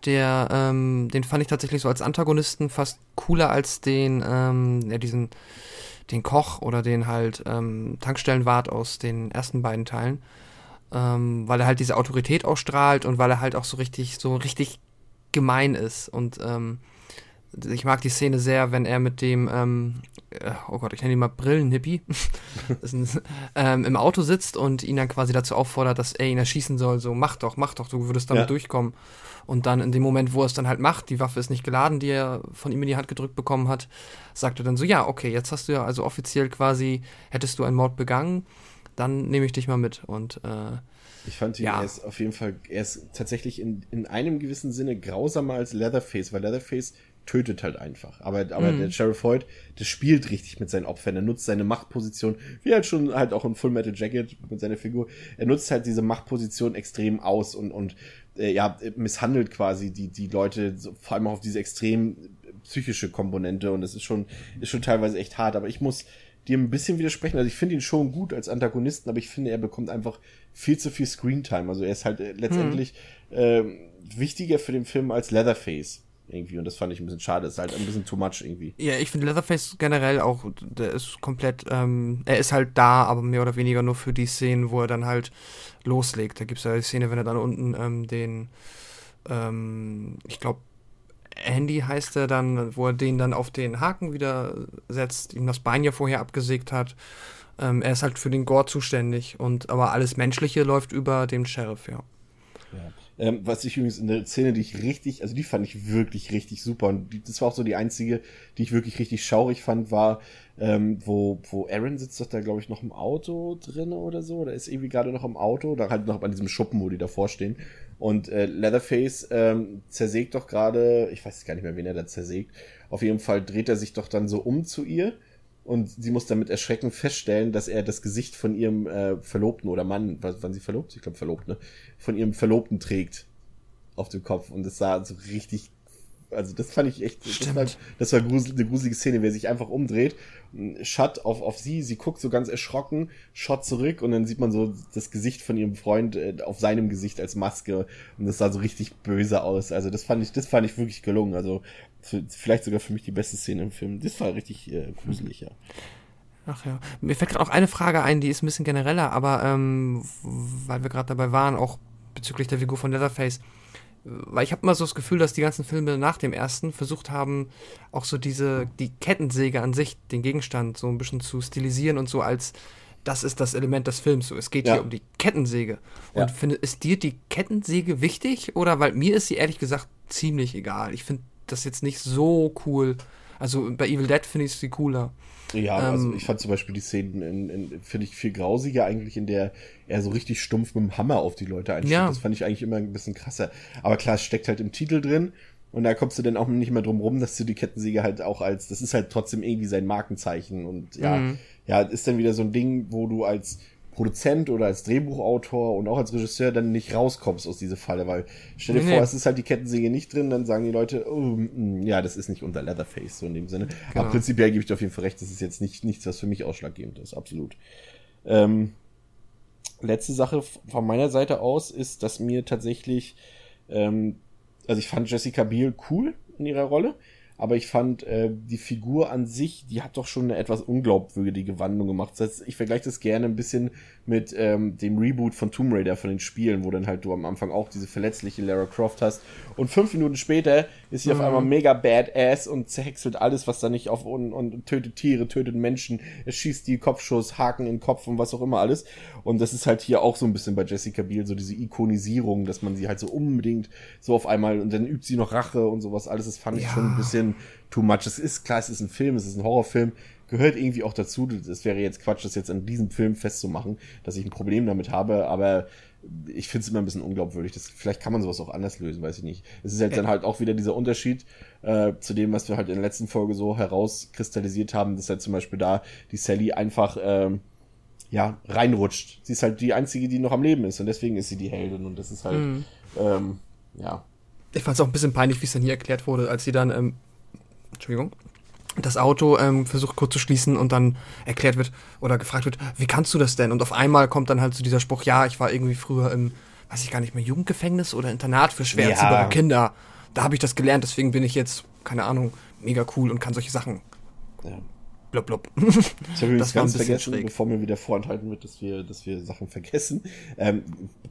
Der, ähm, den fand ich tatsächlich so als Antagonisten fast cooler als den, ähm, ja, diesen, den Koch oder den halt ähm, Tankstellenwart aus den ersten beiden Teilen. Ähm, weil er halt diese Autorität ausstrahlt und weil er halt auch so richtig, so richtig gemein ist. Und ähm, ich mag die Szene sehr, wenn er mit dem, ähm, äh, oh Gott, ich nenne ihn mal Brillenhippie, [laughs] ähm, im Auto sitzt und ihn dann quasi dazu auffordert, dass er ihn erschießen soll. So, mach doch, mach doch, du würdest damit ja. durchkommen. Und dann in dem Moment, wo er es dann halt macht, die Waffe ist nicht geladen, die er von ihm in die Hand gedrückt bekommen hat, sagt er dann so, ja, okay, jetzt hast du ja also offiziell quasi, hättest du einen Mord begangen, dann nehme ich dich mal mit. Und äh, ich fand ihn, ja. er ist auf jeden Fall, er ist tatsächlich in, in einem gewissen Sinne grausamer als Leatherface, weil Leatherface tötet halt einfach. Aber, aber mhm. der Sheriff Hoyt, der spielt richtig mit seinen Opfern. Er nutzt seine Machtposition, wie halt schon halt auch in Full Metal Jacket mit seiner Figur. Er nutzt halt diese Machtposition extrem aus und, und äh, ja, misshandelt quasi die, die Leute, so, vor allem auch auf diese extrem psychische Komponente. Und das ist schon, ist schon teilweise echt hart. Aber ich muss dir ein bisschen widersprechen. Also ich finde ihn schon gut als Antagonisten, aber ich finde, er bekommt einfach viel zu viel Screentime. Also er ist halt äh, letztendlich mhm. äh, wichtiger für den Film als Leatherface irgendwie. Und das fand ich ein bisschen schade. Das ist halt ein bisschen too much irgendwie. Ja, ich finde Leatherface generell auch, der ist komplett, ähm, er ist halt da, aber mehr oder weniger nur für die Szenen, wo er dann halt loslegt. Da gibt es ja die Szene, wenn er dann unten ähm, den, ähm, ich glaube, Andy heißt er dann, wo er den dann auf den Haken wieder setzt, ihm das Bein ja vorher abgesägt hat. Ähm, er ist halt für den Gore zuständig und aber alles Menschliche läuft über den Sheriff, ja. ja. Ähm, was ich übrigens in der Szene, die ich richtig, also die fand ich wirklich richtig super. Und die, das war auch so die einzige, die ich wirklich richtig schaurig fand, war, ähm, wo, wo Aaron sitzt doch da, glaube ich, noch im Auto drinne oder so. Oder ist irgendwie gerade noch im Auto, da halt noch an diesem Schuppen, wo die davor stehen. Und äh, Leatherface ähm, zersägt doch gerade, ich weiß gar nicht mehr, wen er da zersägt. Auf jeden Fall dreht er sich doch dann so um zu ihr und sie muss dann mit Erschrecken feststellen, dass er das Gesicht von ihrem äh, Verlobten oder Mann, wann sie verlobt? Ich glaube verlobt, ne? Von ihrem Verlobten trägt auf dem Kopf. Und das sah so richtig. Also das fand ich echt. Das war, das war grusel, eine gruselige Szene, wer sich einfach umdreht, Shot auf, auf sie, sie guckt so ganz erschrocken, Shot zurück und dann sieht man so das Gesicht von ihrem Freund äh, auf seinem Gesicht als Maske und das sah so richtig böse aus. Also das fand ich, das fand ich wirklich gelungen. Also vielleicht sogar für mich die beste Szene im Film. Das war richtig äh, gruselig, ja. Ach ja. Mir fällt gerade auch eine Frage ein, die ist ein bisschen genereller, aber ähm, weil wir gerade dabei waren, auch bezüglich der Figur von Leatherface. Weil ich habe immer so das Gefühl, dass die ganzen Filme nach dem ersten versucht haben, auch so diese, die Kettensäge an sich, den Gegenstand so ein bisschen zu stilisieren und so als das ist das Element des Films. So, es geht ja. hier um die Kettensäge. Und ja. finde, ist dir die Kettensäge wichtig? Oder weil mir ist sie ehrlich gesagt ziemlich egal. Ich finde das jetzt nicht so cool. Also bei Evil Dead finde ich sie cooler. Ja, also ähm, also ich fand zum Beispiel die Szenen, finde ich viel grausiger eigentlich, in der er so richtig stumpf mit dem Hammer auf die Leute einsteigt. Ja. Das fand ich eigentlich immer ein bisschen krasser. Aber klar, es steckt halt im Titel drin. Und da kommst du dann auch nicht mehr drum rum, dass du die Kettensäge halt auch als, das ist halt trotzdem irgendwie sein Markenzeichen. Und ja, mhm. ja, ist dann wieder so ein Ding, wo du als Produzent oder als Drehbuchautor und auch als Regisseur dann nicht rauskommst aus dieser Falle, weil stell dir nee, vor, nee. es ist halt die Kettensäge nicht drin, dann sagen die Leute, oh, mm, ja, das ist nicht unser Leatherface, so in dem Sinne. Genau. Aber prinzipiell gebe ich dir auf jeden Fall recht, das ist jetzt nicht nichts, was für mich ausschlaggebend ist, absolut. Ähm, letzte Sache von meiner Seite aus ist, dass mir tatsächlich, ähm, also ich fand Jessica Biel cool in ihrer Rolle, aber ich fand äh, die Figur an sich, die hat doch schon eine etwas unglaubwürdige Wandlung gemacht. Das heißt, ich vergleiche das gerne ein bisschen mit ähm, dem Reboot von Tomb Raider von den Spielen, wo dann halt du am Anfang auch diese verletzliche Lara Croft hast und fünf Minuten später ist sie mhm. auf einmal mega badass und zerhäckselt alles, was da nicht auf und, und tötet Tiere, tötet Menschen, es schießt die Kopfschuss, Haken in den Kopf und was auch immer alles. Und das ist halt hier auch so ein bisschen bei Jessica Biel, so diese Ikonisierung, dass man sie halt so unbedingt so auf einmal und dann übt sie noch Rache und sowas alles. Das fand ich schon ein bisschen too much. Es ist klar, es ist ein Film, es ist ein Horrorfilm, gehört irgendwie auch dazu. Es wäre jetzt Quatsch, das jetzt an diesem Film festzumachen, dass ich ein Problem damit habe, aber ich finde es immer ein bisschen unglaubwürdig. Das, vielleicht kann man sowas auch anders lösen, weiß ich nicht. Es ist halt dann halt auch wieder dieser Unterschied äh, zu dem, was wir halt in der letzten Folge so herauskristallisiert haben, dass halt zum Beispiel da die Sally einfach ähm, ja reinrutscht. Sie ist halt die einzige, die noch am Leben ist und deswegen ist sie die Heldin und das ist halt mhm. ähm, ja. Ich fand es auch ein bisschen peinlich, wie es dann hier erklärt wurde, als sie dann ähm, Entschuldigung das Auto ähm, versucht kurz zu schließen und dann erklärt wird oder gefragt wird, wie kannst du das denn? Und auf einmal kommt dann halt so dieser Spruch, ja, ich war irgendwie früher im, weiß ich gar nicht mehr, Jugendgefängnis oder Internat für schwer ja. Kinder. Da habe ich das gelernt, deswegen bin ich jetzt, keine Ahnung, mega cool und kann solche Sachen. Ja blub, blub. Ich [laughs] habe übrigens ganz vergessen, schräg. bevor mir wieder vorenthalten wird, dass wir, dass wir Sachen vergessen. Ähm,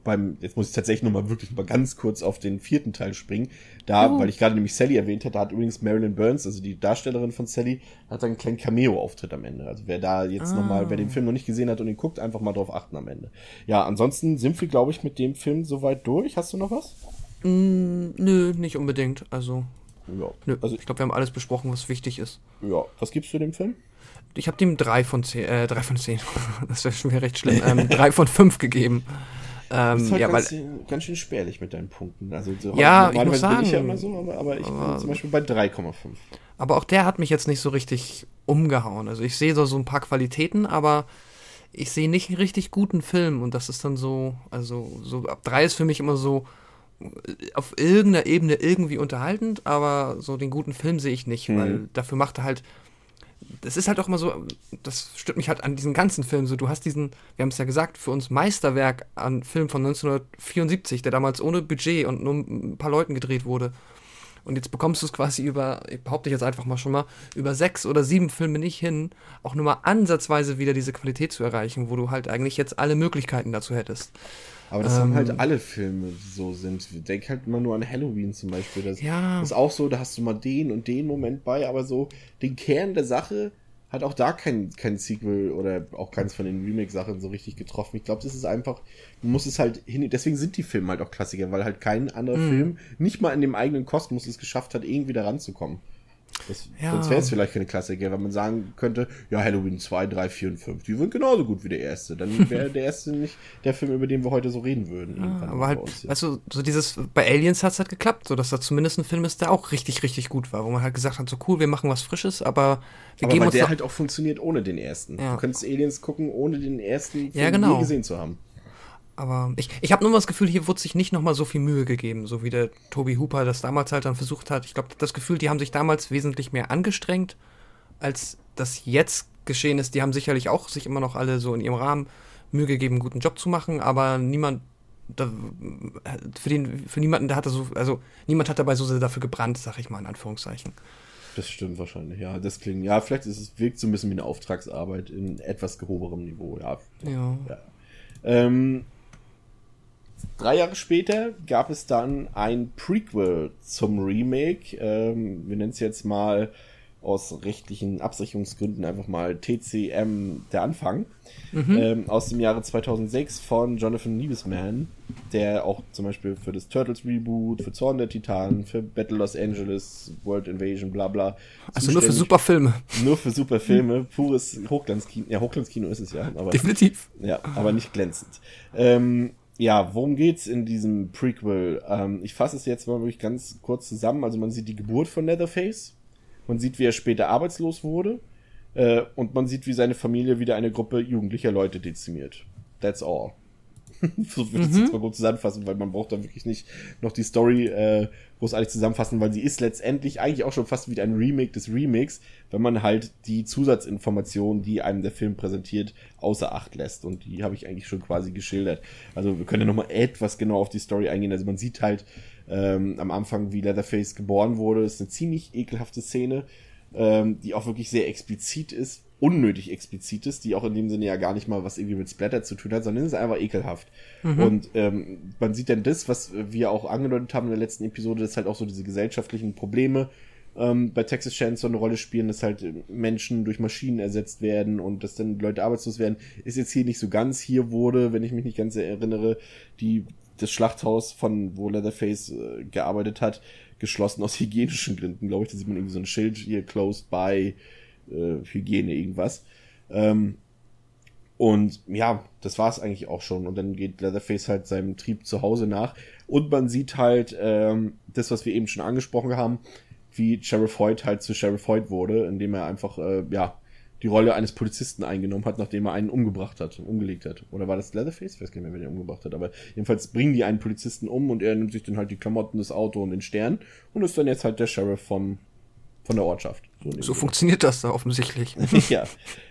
beim, jetzt muss ich tatsächlich nochmal wirklich mal ganz kurz auf den vierten Teil springen. Da, oh. weil ich gerade nämlich Sally erwähnt hatte, hat übrigens Marilyn Burns, also die Darstellerin von Sally, hat einen kleinen Cameo-Auftritt am Ende. Also wer da jetzt ah. nochmal, wer den Film noch nicht gesehen hat und ihn guckt, einfach mal drauf achten am Ende. Ja, ansonsten sind wir, glaube ich, mit dem Film soweit durch. Hast du noch was? Mm, nö, nicht unbedingt. Also. Ja. Nö. Also ich glaube, wir haben alles besprochen, was wichtig ist. Ja. Was gibst du dem Film? Ich habe dem drei von zehn, äh, drei von zehn, [laughs] das wäre schon wieder recht schlimm, ähm, drei von fünf gegeben. Ähm, das ist halt ja, ganz, weil, ganz schön spärlich mit deinen Punkten. Also so ja, ich muss sagen, bin ich ja immer so, aber, aber ich aber, bin zum Beispiel bei 3,5. Aber auch der hat mich jetzt nicht so richtig umgehauen. Also ich sehe so, so ein paar Qualitäten, aber ich sehe nicht einen richtig guten Film und das ist dann so, also so ab drei ist für mich immer so äh, auf irgendeiner Ebene irgendwie unterhaltend, aber so den guten Film sehe ich nicht, mhm. weil dafür macht er halt das ist halt auch immer so, das stört mich halt an diesen ganzen Filmen so. Du hast diesen, wir haben es ja gesagt, für uns Meisterwerk an Film von 1974, der damals ohne Budget und nur ein paar Leuten gedreht wurde. Und jetzt bekommst du es quasi über, ich behaupte ich jetzt einfach mal schon mal, über sechs oder sieben Filme nicht hin, auch nur mal ansatzweise wieder diese Qualität zu erreichen, wo du halt eigentlich jetzt alle Möglichkeiten dazu hättest. Aber das ähm, haben halt alle Filme so sind. Denk halt immer nur an Halloween zum Beispiel. Das ja. ist auch so, da hast du mal den und den Moment bei, aber so den Kern der Sache hat auch da kein, kein Sequel oder auch keins von den Remake-Sachen so richtig getroffen. Ich glaube, das ist einfach, man muss es halt hin, deswegen sind die Filme halt auch Klassiker, weil halt kein anderer mm. Film nicht mal in dem eigenen Kosmos es geschafft hat, irgendwie da ranzukommen. Das, ja. Sonst wäre es vielleicht keine Klassiker, wenn man sagen könnte, ja, Halloween 2, 3, 4 und 5, die sind genauso gut wie der erste. Dann [laughs] wäre der erste nicht der Film, über den wir heute so reden würden. Ja, aber halt, uns, ja. weißt du, so dieses, bei Aliens hat es halt geklappt, so dass da zumindest ein Film ist, der auch richtig, richtig gut war, wo man halt gesagt hat, so cool, wir machen was Frisches, aber wir aber geben weil uns der halt auch funktioniert ohne den ersten. Ja. Du könntest Aliens gucken, ohne den ersten Film ja, genau. gesehen zu haben. Aber ich, ich habe nur mal das Gefühl, hier wurde sich nicht nochmal so viel Mühe gegeben, so wie der Toby Hooper das damals halt dann versucht hat. Ich glaube, das Gefühl, die haben sich damals wesentlich mehr angestrengt, als das jetzt geschehen ist. Die haben sicherlich auch sich immer noch alle so in ihrem Rahmen Mühe gegeben, einen guten Job zu machen, aber niemand, da, für, den, für niemanden, der hatte so, also niemand hat dabei so sehr dafür gebrannt, sag ich mal in Anführungszeichen. Das stimmt wahrscheinlich, ja. Das klingt, ja, vielleicht ist es, wirkt so ein bisschen wie eine Auftragsarbeit in etwas gehobenerem Niveau, ja. Ja. ja. Ähm, Drei Jahre später gab es dann ein Prequel zum Remake. Ähm, wir nennen es jetzt mal aus rechtlichen Absicherungsgründen einfach mal TCM der Anfang. Mhm. Ähm, aus dem Jahre 2006 von Jonathan Liebesman, der auch zum Beispiel für das Turtles Reboot, für Zorn der Titanen, für Battle Los Angeles, World Invasion, bla bla. Also nur für super Filme. Nur für super Filme, pures Hochglanzkino. Ja, Hochglanzkino ist es ja. Aber, Definitiv. Ja, aber nicht glänzend. Ähm, ja, worum geht's in diesem Prequel? Ähm, ich fasse es jetzt mal wirklich ganz kurz zusammen. Also man sieht die Geburt von Leatherface, man sieht, wie er später arbeitslos wurde äh, und man sieht, wie seine Familie wieder eine Gruppe jugendlicher Leute dezimiert. That's all. [laughs] so würde ich mhm. jetzt mal gut zusammenfassen, weil man braucht da wirklich nicht noch die Story äh, großartig zusammenfassen, weil sie ist letztendlich eigentlich auch schon fast wie ein Remake des Remakes, wenn man halt die Zusatzinformationen, die einem der Film präsentiert, außer Acht lässt. Und die habe ich eigentlich schon quasi geschildert. Also wir können ja nochmal etwas genau auf die Story eingehen. Also man sieht halt, ähm, am Anfang, wie Leatherface geboren wurde. Das ist eine ziemlich ekelhafte Szene, ähm, die auch wirklich sehr explizit ist, unnötig explizit ist, die auch in dem Sinne ja gar nicht mal was irgendwie mit Splatter zu tun hat, sondern es ist einfach ekelhaft. Mhm. Und ähm, man sieht dann das, was wir auch angedeutet haben in der letzten Episode, dass halt auch so diese gesellschaftlichen Probleme ähm, bei Texas Chainsaw eine Rolle spielen, dass halt Menschen durch Maschinen ersetzt werden und dass dann Leute arbeitslos werden, ist jetzt hier nicht so ganz. Hier wurde, wenn ich mich nicht ganz erinnere, die das Schlachthaus von wo Leatherface äh, gearbeitet hat, geschlossen aus hygienischen Gründen, glaube ich. Da sieht man irgendwie so ein Schild hier closed by äh, Hygiene irgendwas. Ähm, und ja, das war es eigentlich auch schon. Und dann geht Leatherface halt seinem Trieb zu Hause nach. Und man sieht halt ähm, das, was wir eben schon angesprochen haben, wie Sheriff Hoyt halt zu Sheriff Hoyt wurde, indem er einfach, äh, ja, die Rolle eines Polizisten eingenommen hat, nachdem er einen umgebracht hat, umgelegt hat. Oder war das Leatherface? Ich weiß gar nicht mehr, wer den umgebracht hat. Aber jedenfalls bringen die einen Polizisten um und er nimmt sich dann halt die Klamotten, das Auto und den Stern und ist dann jetzt halt der Sheriff vom, von der Ortschaft. So, so funktioniert das da offensichtlich. [laughs] ja.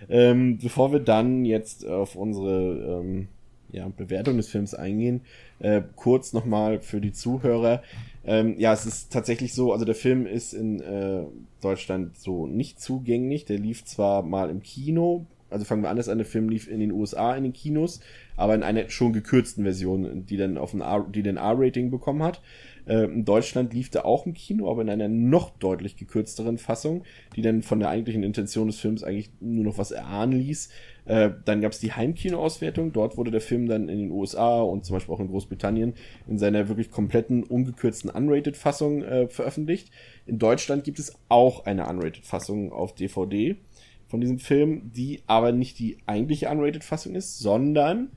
Ähm, bevor wir dann jetzt auf unsere ähm, ja, Bewertung des Films eingehen, äh, kurz nochmal für die Zuhörer. Ähm, ja, es ist tatsächlich so, also der Film ist in äh, Deutschland so nicht zugänglich. Der lief zwar mal im Kino, also fangen wir anders an, der Film lief in den USA in den Kinos, aber in einer schon gekürzten Version, die dann auf ein R, die den R-Rating bekommen hat. Äh, in Deutschland lief der auch im Kino, aber in einer noch deutlich gekürzteren Fassung, die dann von der eigentlichen Intention des Films eigentlich nur noch was erahnen ließ. Äh, dann gab es die Heimkinoauswertung. Dort wurde der Film dann in den USA und zum Beispiel auch in Großbritannien in seiner wirklich kompletten, ungekürzten Unrated-Fassung äh, veröffentlicht. In Deutschland gibt es auch eine Unrated-Fassung auf DVD von diesem Film, die aber nicht die eigentliche Unrated-Fassung ist, sondern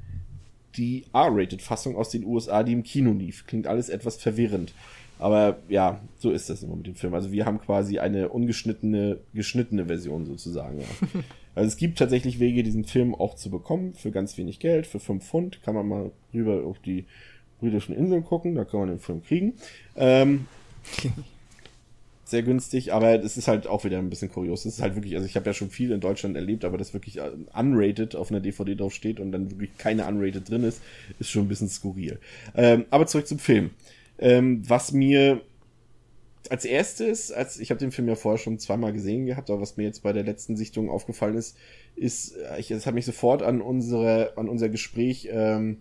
die R-Rated-Fassung aus den USA, die im Kino lief. Klingt alles etwas verwirrend. Aber ja, so ist das immer mit dem Film. Also wir haben quasi eine ungeschnittene, geschnittene Version sozusagen. Ja. [laughs] Also es gibt tatsächlich Wege, diesen Film auch zu bekommen, für ganz wenig Geld, für 5 Pfund, kann man mal rüber auf die britischen Inseln gucken, da kann man den Film kriegen. Ähm, [laughs] sehr günstig, aber es ist halt auch wieder ein bisschen kurios. Es ist halt wirklich, also ich habe ja schon viel in Deutschland erlebt, aber das wirklich äh, unrated auf einer DVD drauf steht und dann wirklich keine unrated drin ist, ist schon ein bisschen skurril. Ähm, aber zurück zum Film. Ähm, was mir als erstes, als ich habe den Film ja vorher schon zweimal gesehen gehabt, aber was mir jetzt bei der letzten Sichtung aufgefallen ist, ist, äh, ich, es hat mich sofort an unsere, an unser Gespräch ähm,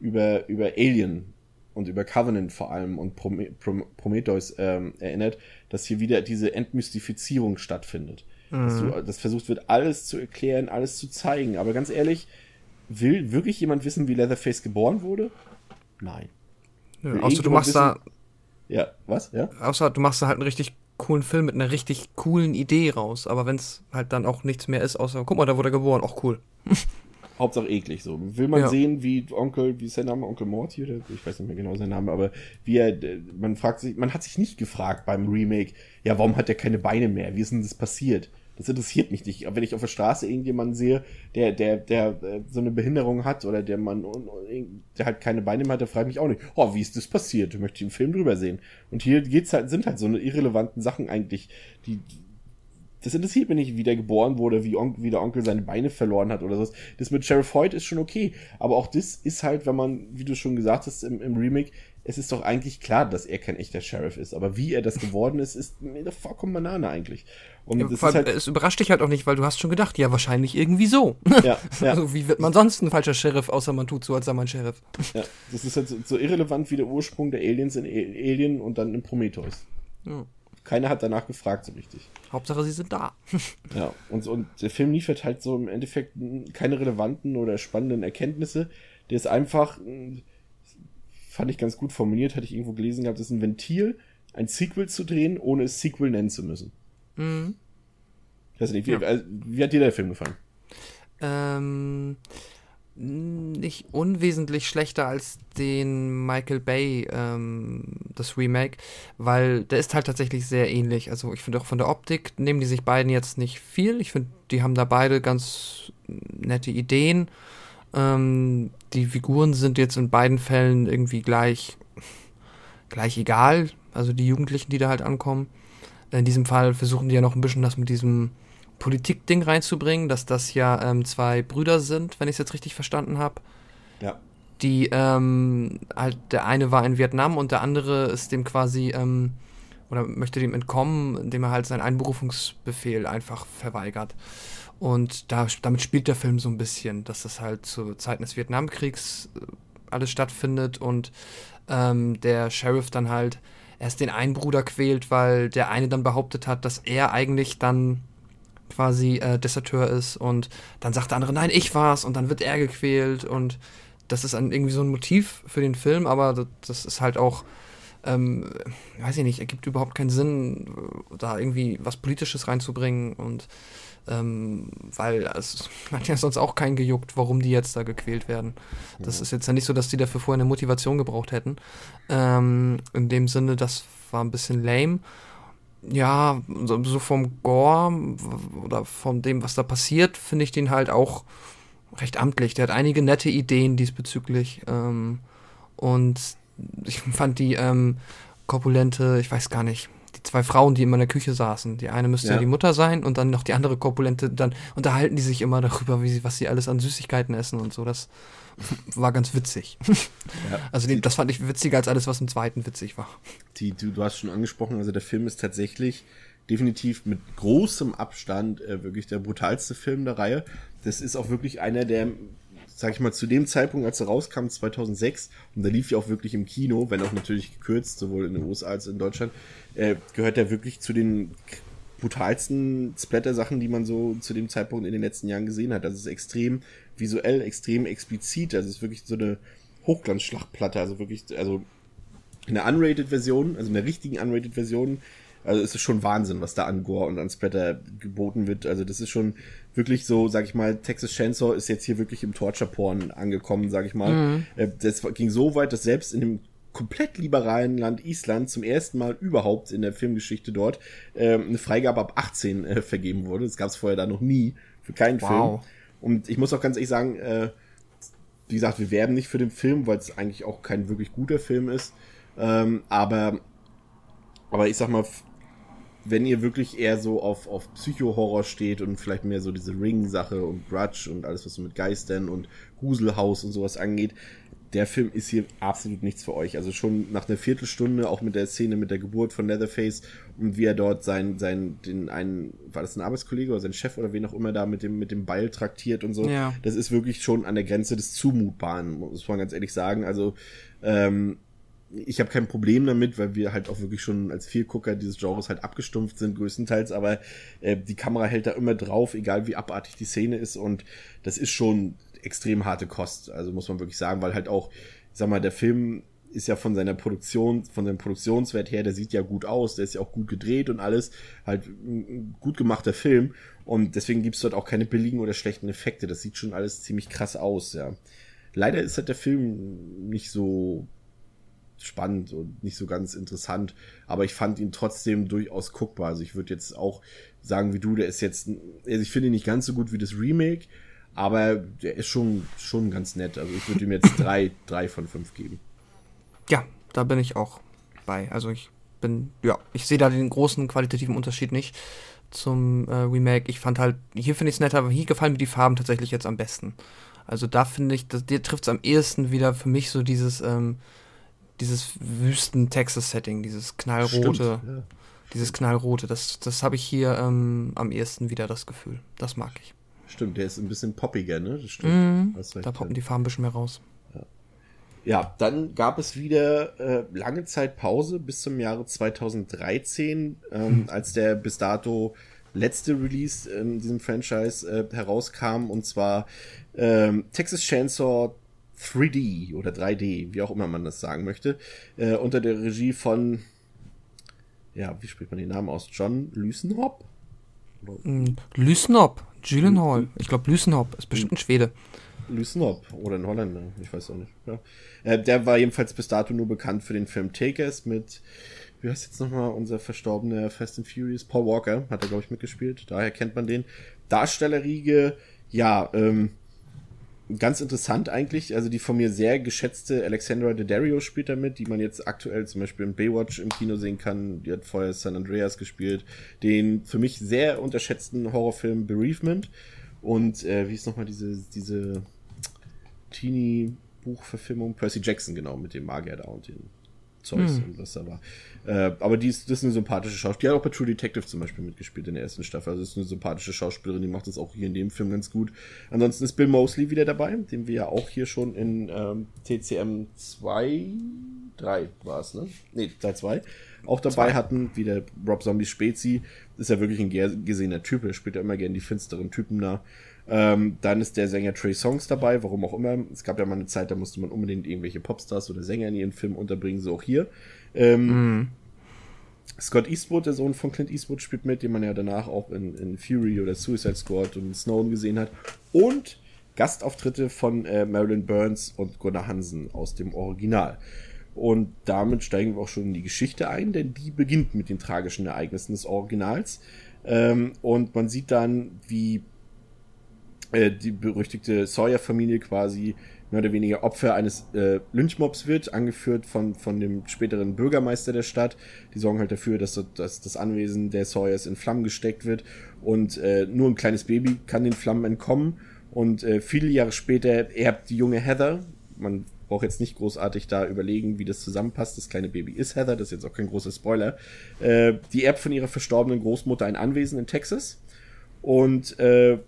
über über Alien und über Covenant vor allem und Prometheus ähm, erinnert, dass hier wieder diese Entmystifizierung stattfindet. Mhm. Dass, du, dass versucht wird, alles zu erklären, alles zu zeigen. Aber ganz ehrlich, will wirklich jemand wissen, wie Leatherface geboren wurde? Nein. Ja, außer du machst wissen, da ja, was? Ja? Außer du machst da halt einen richtig coolen Film mit einer richtig coolen Idee raus. Aber wenn es halt dann auch nichts mehr ist, außer, guck mal, da wurde er geboren, auch cool. [laughs] Hauptsache eklig so. Will man ja. sehen, wie Onkel, wie ist sein Name? Onkel Morty oder ich weiß nicht mehr genau seinen Namen, aber wie er, man fragt sich, man hat sich nicht gefragt beim Remake, ja, warum hat er keine Beine mehr? Wie ist denn das passiert? Das interessiert mich nicht. Aber wenn ich auf der Straße irgendjemanden sehe, der, der, der, der so eine Behinderung hat oder der man, der halt keine Beine mehr hat, der fragt mich auch nicht, oh, wie ist das passiert? Ich möchte einen Film drüber sehen. Und hier geht's halt, sind halt so eine irrelevanten Sachen eigentlich, die, das interessiert mich nicht, wie der geboren wurde, wie, On wie der Onkel seine Beine verloren hat oder so. Das mit Sheriff Hoyt ist schon okay. Aber auch das ist halt, wenn man, wie du schon gesagt hast im, im Remake, es ist doch eigentlich klar, dass er kein echter Sheriff ist. Aber wie er das geworden ist, ist mir doch vollkommen Banane eigentlich. Und ja, allem, halt, es überrascht dich halt auch nicht, weil du hast schon gedacht, ja, wahrscheinlich irgendwie so. Ja, ja. [laughs] Also wie wird man sonst ein falscher Sheriff, außer man tut so, als sei man Sheriff. Ja, das ist halt so, so irrelevant wie der Ursprung der Aliens in Alien und dann in Prometheus. Ja. Keiner hat danach gefragt so richtig. Hauptsache, sie sind da. [laughs] ja, und, und der Film liefert halt so im Endeffekt keine relevanten oder spannenden Erkenntnisse. Der ist einfach fand ich ganz gut formuliert, hatte ich irgendwo gelesen gehabt, das ist ein Ventil, ein Sequel zu drehen, ohne es Sequel nennen zu müssen. Mhm. Ich weiß nicht, wie, ja. also, wie hat dir der Film gefallen? Ähm, nicht unwesentlich schlechter als den Michael Bay, ähm, das Remake, weil der ist halt tatsächlich sehr ähnlich. Also ich finde auch von der Optik nehmen die sich beiden jetzt nicht viel. Ich finde, die haben da beide ganz nette Ideen. Ähm, die Figuren sind jetzt in beiden Fällen irgendwie gleich, gleich egal. Also die Jugendlichen, die da halt ankommen. In diesem Fall versuchen die ja noch ein bisschen das mit diesem Politikding reinzubringen, dass das ja ähm, zwei Brüder sind, wenn ich es jetzt richtig verstanden habe. Ja. die ähm, halt der eine war in Vietnam und der andere ist dem quasi ähm, oder möchte dem entkommen, indem er halt seinen Einberufungsbefehl einfach verweigert. Und da, damit spielt der Film so ein bisschen, dass das halt zu Zeiten des Vietnamkriegs äh, alles stattfindet und ähm, der Sheriff dann halt erst den einen Bruder quält, weil der eine dann behauptet hat, dass er eigentlich dann quasi äh, Deserteur ist und dann sagt der andere, nein, ich war's und dann wird er gequält und das ist dann irgendwie so ein Motiv für den Film, aber das, das ist halt auch, ähm, weiß ich nicht, ergibt überhaupt keinen Sinn, da irgendwie was Politisches reinzubringen und ähm, weil es [laughs] hat ja sonst auch keinen gejuckt, warum die jetzt da gequält werden. Das ja. ist jetzt ja nicht so, dass die dafür vorher eine Motivation gebraucht hätten. Ähm, in dem Sinne, das war ein bisschen lame. Ja, so, vom Gore oder von dem, was da passiert, finde ich den halt auch recht amtlich. Der hat einige nette Ideen diesbezüglich. Ähm, und ich fand die ähm, korpulente, ich weiß gar nicht, die zwei Frauen, die immer in der Küche saßen. Die eine müsste ja. die Mutter sein und dann noch die andere korpulente, dann unterhalten die sich immer darüber, wie sie, was sie alles an Süßigkeiten essen und so. Das war ganz witzig. [laughs] Ja. Also die, das fand ich witziger als alles, was im zweiten witzig war. Die, du, du hast schon angesprochen, also der Film ist tatsächlich definitiv mit großem Abstand äh, wirklich der brutalste Film der Reihe. Das ist auch wirklich einer der sag ich mal, zu dem Zeitpunkt, als er rauskam, 2006, und da lief ja auch wirklich im Kino, wenn auch natürlich gekürzt, sowohl in den USA als in Deutschland, äh, gehört er wirklich zu den brutalsten Splatter-Sachen, die man so zu dem Zeitpunkt in den letzten Jahren gesehen hat. Das ist extrem visuell, extrem explizit. Also es ist wirklich so eine Hochglanzschlachtplatte. Also wirklich, also in der Unrated-Version, also in der richtigen Unrated-Version, also es ist schon Wahnsinn, was da an Gore und an Splatter geboten wird. Also das ist schon wirklich so, sag ich mal, Texas Chainsaw ist jetzt hier wirklich im Torture-Porn angekommen, sag ich mal. Mhm. Äh, das ging so weit, dass selbst in dem komplett liberalen Land Island zum ersten Mal überhaupt in der Filmgeschichte dort äh, eine Freigabe ab 18 äh, vergeben wurde. Das gab es vorher da noch nie für keinen wow. Film. Und ich muss auch ganz ehrlich sagen, äh, wie gesagt, wir werben nicht für den Film, weil es eigentlich auch kein wirklich guter Film ist. Ähm, aber, aber ich sag mal, wenn ihr wirklich eher so auf, auf Psycho-Horror steht und vielleicht mehr so diese Ring-Sache und Grudge und alles, was so mit Geistern und Gruselhaus und sowas angeht, der Film ist hier absolut nichts für euch. Also schon nach einer Viertelstunde, auch mit der Szene mit der Geburt von Leatherface und wie er dort sein, sein, den einen, war das ein Arbeitskollege oder sein Chef oder wen auch immer da mit dem, mit dem Beil traktiert und so. Ja. Das ist wirklich schon an der Grenze des Zumutbaren, muss man ganz ehrlich sagen. Also, ähm, ich habe kein Problem damit, weil wir halt auch wirklich schon als Vielgucker dieses Genres halt abgestumpft sind, größtenteils, aber äh, die Kamera hält da immer drauf, egal wie abartig die Szene ist und das ist schon extrem harte Kost, also muss man wirklich sagen, weil halt auch, ich sag mal, der Film ist ja von seiner Produktion, von seinem Produktionswert her, der sieht ja gut aus, der ist ja auch gut gedreht und alles, halt ein gut gemachter Film und deswegen gibt's dort auch keine billigen oder schlechten Effekte, das sieht schon alles ziemlich krass aus, ja. Leider ist halt der Film nicht so spannend und nicht so ganz interessant, aber ich fand ihn trotzdem durchaus guckbar. Also ich würde jetzt auch sagen, wie du, der ist jetzt, also ich finde ihn nicht ganz so gut wie das Remake, aber der ist schon, schon ganz nett. Also ich würde ihm jetzt [laughs] drei, drei von fünf geben. Ja, da bin ich auch bei. Also ich bin, ja, ich sehe da den großen qualitativen Unterschied nicht zum äh, Remake. Ich fand halt, hier finde ich es netter, aber hier gefallen mir die Farben tatsächlich jetzt am besten. Also da finde ich, das, dir trifft es am ehesten wieder für mich so dieses, ähm, dieses Wüsten-Texas-Setting, dieses knallrote. Stimmt, ja. Dieses knallrote, das, das habe ich hier ähm, am ehesten wieder das Gefühl. Das mag ich. Stimmt, der ist ein bisschen poppiger, ne? Das stimmt. Mm, da poppen die Farben ein bisschen mehr raus. Ja, ja dann gab es wieder äh, lange Zeit Pause bis zum Jahre 2013, ähm, hm. als der bis dato letzte Release in diesem Franchise äh, herauskam, und zwar ähm, Texas Chainsaw 3D oder 3D, wie auch immer man das sagen möchte, äh, unter der Regie von, ja, wie spricht man den Namen aus? John Lüsenhop? Mm, Lüsenhop, Gyllenhaal. Ich glaube, Lüsenhop ist bestimmt ein Schwede. Lüsenhop oder ein Holländer, ich weiß auch nicht. Ja. Äh, der war jedenfalls bis dato nur bekannt für den Film Takers mit, wie heißt jetzt nochmal unser verstorbener Fast and Furious? Paul Walker hat er, glaube ich, mitgespielt. Daher kennt man den. Darstellerriege, ja, ähm, ganz interessant eigentlich. Also die von mir sehr geschätzte Alexandra Daddario spielt damit, die man jetzt aktuell zum Beispiel in Baywatch im Kino sehen kann. Die hat vorher San Andreas gespielt. Den für mich sehr unterschätzten Horrorfilm Bereavement. Und äh, wie ist nochmal diese, diese Teenie Buchverfilmung, Percy Jackson, genau, mit dem Magier da und den Zeus hm. und was da war. Äh, aber die ist, das ist eine sympathische Schauspielerin. Die hat auch bei True Detective zum Beispiel mitgespielt in der ersten Staffel. Also ist eine sympathische Schauspielerin, die macht das auch hier in dem Film ganz gut. Ansonsten ist Bill Mosley wieder dabei, den wir ja auch hier schon in ähm, TCM 2, 3 war es, ne? Nee, Teil 2 auch dabei Zwei. hatten, wie der Rob Zombie Spezi. Ist ja wirklich ein gesehener Typ, er spielt ja immer gerne die finsteren Typen da. Ähm, dann ist der Sänger Trey Songs dabei, warum auch immer. Es gab ja mal eine Zeit, da musste man unbedingt irgendwelche Popstars oder Sänger in ihren Film unterbringen, so auch hier. Ähm, mm. Scott Eastwood, der Sohn von Clint Eastwood, spielt mit, den man ja danach auch in, in Fury oder Suicide Squad und Snowden gesehen hat. Und Gastauftritte von äh, Marilyn Burns und Gunnar Hansen aus dem Original. Und damit steigen wir auch schon in die Geschichte ein, denn die beginnt mit den tragischen Ereignissen des Originals. Ähm, und man sieht dann, wie äh, die berüchtigte Sawyer-Familie quasi mehr oder weniger Opfer eines äh, Lynchmobs wird, angeführt von, von dem späteren Bürgermeister der Stadt. Die sorgen halt dafür, dass, dass das Anwesen der Sawyers in Flammen gesteckt wird und äh, nur ein kleines Baby kann den Flammen entkommen. Und äh, viele Jahre später erbt die junge Heather, man brauche jetzt nicht großartig da überlegen, wie das zusammenpasst. Das kleine Baby ist Heather, das ist jetzt auch kein großer Spoiler. Äh, die erbt von ihrer verstorbenen Großmutter ein Anwesen in Texas. Und äh,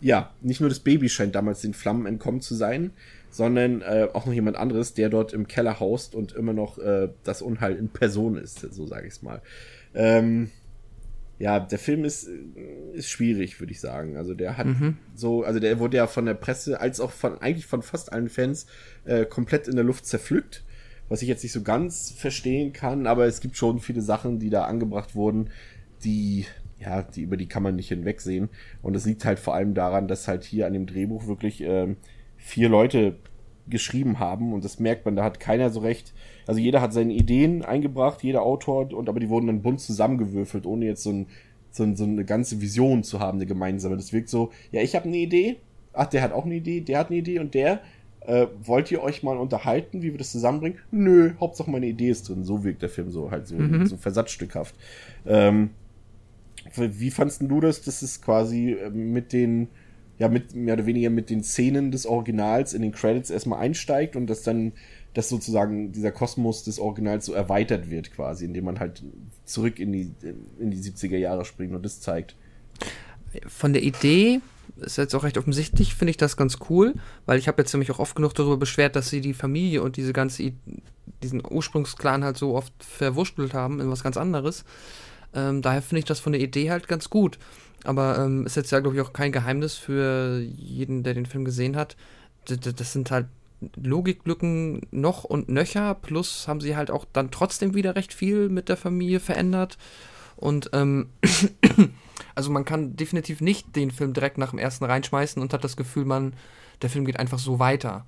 ja, nicht nur das Baby scheint damals den Flammen entkommen zu sein, sondern äh, auch noch jemand anderes, der dort im Keller haust und immer noch äh, das Unheil in Person ist, so sage ich es mal. Ähm, ja, der Film ist, ist schwierig, würde ich sagen. Also der hat mhm. so, also der wurde ja von der Presse als auch von eigentlich von fast allen Fans äh, komplett in der Luft zerpflückt, was ich jetzt nicht so ganz verstehen kann, aber es gibt schon viele Sachen, die da angebracht wurden, die ja, die über die kann man nicht hinwegsehen. Und es liegt halt vor allem daran, dass halt hier an dem Drehbuch wirklich ähm, vier Leute geschrieben haben und das merkt man, da hat keiner so recht. Also jeder hat seine Ideen eingebracht, jeder Autor, und aber die wurden dann bunt zusammengewürfelt, ohne jetzt so, ein, so, ein, so eine ganze Vision zu haben, eine gemeinsame. Das wirkt so, ja, ich habe eine Idee, ach, der hat auch eine Idee, der hat eine Idee und der, äh, wollt ihr euch mal unterhalten, wie wir das zusammenbringen? Nö, Hauptsache meine Idee ist drin. So wirkt der Film so halt so, mhm. so versatzstückhaft. Ähm, wie fandst du das, dass es quasi äh, mit den ja mit mehr oder weniger mit den Szenen des Originals in den Credits erstmal einsteigt und dass dann dass sozusagen dieser Kosmos des Originals so erweitert wird quasi, indem man halt zurück in die in die 70er Jahre springt und das zeigt. Von der Idee ist jetzt auch recht offensichtlich, finde ich das ganz cool, weil ich habe jetzt nämlich auch oft genug darüber beschwert, dass sie die Familie und diese ganze diesen Ursprungsklan halt so oft verwurschtelt haben in was ganz anderes. Ähm, daher finde ich das von der Idee halt ganz gut. Aber ähm, ist jetzt ja, glaube ich, auch kein Geheimnis für jeden, der den Film gesehen hat. Das sind halt Logiklücken noch und nöcher, plus haben sie halt auch dann trotzdem wieder recht viel mit der Familie verändert. Und ähm, [coughs] also man kann definitiv nicht den Film direkt nach dem ersten reinschmeißen und hat das Gefühl, man, der Film geht einfach so weiter.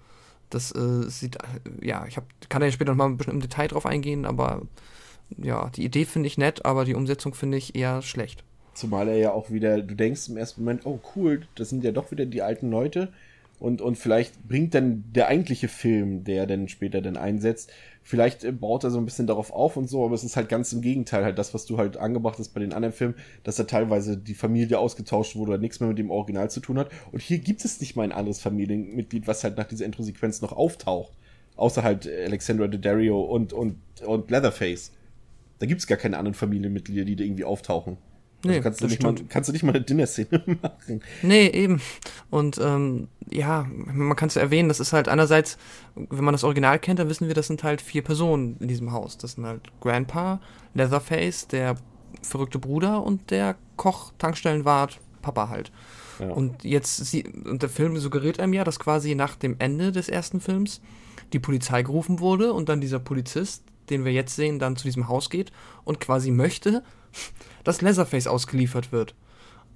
Das äh, sieht, ja, ich hab, kann da ja später noch mal ein bisschen im Detail drauf eingehen, aber ja, die Idee finde ich nett, aber die Umsetzung finde ich eher schlecht. Zumal er ja auch wieder, du denkst im ersten Moment, oh cool, das sind ja doch wieder die alten Leute. Und, und vielleicht bringt dann der eigentliche Film, der dann später dann einsetzt, vielleicht äh, baut er so ein bisschen darauf auf und so, aber es ist halt ganz im Gegenteil, halt das, was du halt angebracht hast bei den anderen Filmen, dass da teilweise die Familie ausgetauscht wurde oder nichts mehr mit dem Original zu tun hat. Und hier gibt es nicht mal ein anderes Familienmitglied, was halt nach dieser Intro-Sequenz noch auftaucht. Außer halt Alexandra Daddario und, und, und Leatherface. Da gibt es gar keine anderen Familienmitglieder, die da irgendwie auftauchen. Also nee, kannst, du nicht mal, kannst du nicht mal eine Dinner-Szene [laughs] machen. Nee, eben. Und ähm, ja, man kann es erwähnen, das ist halt einerseits, wenn man das Original kennt, dann wissen wir, das sind halt vier Personen in diesem Haus. Das sind halt Grandpa, Leatherface, der verrückte Bruder und der Koch, Tankstellenwart, Papa halt. Ja. Und jetzt, sie, und der Film suggeriert einem ja, dass quasi nach dem Ende des ersten Films die Polizei gerufen wurde und dann dieser Polizist den wir jetzt sehen, dann zu diesem Haus geht und quasi möchte, dass Leatherface ausgeliefert wird.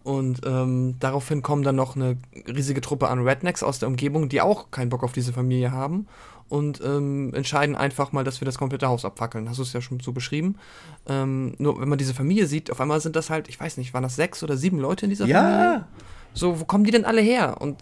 Und ähm, daraufhin kommen dann noch eine riesige Truppe an Rednecks aus der Umgebung, die auch keinen Bock auf diese Familie haben und ähm, entscheiden einfach mal, dass wir das komplette Haus abfackeln. Hast du es ja schon so beschrieben. Ähm, nur wenn man diese Familie sieht, auf einmal sind das halt, ich weiß nicht, waren das sechs oder sieben Leute in dieser ja. Familie? So, wo kommen die denn alle her? Und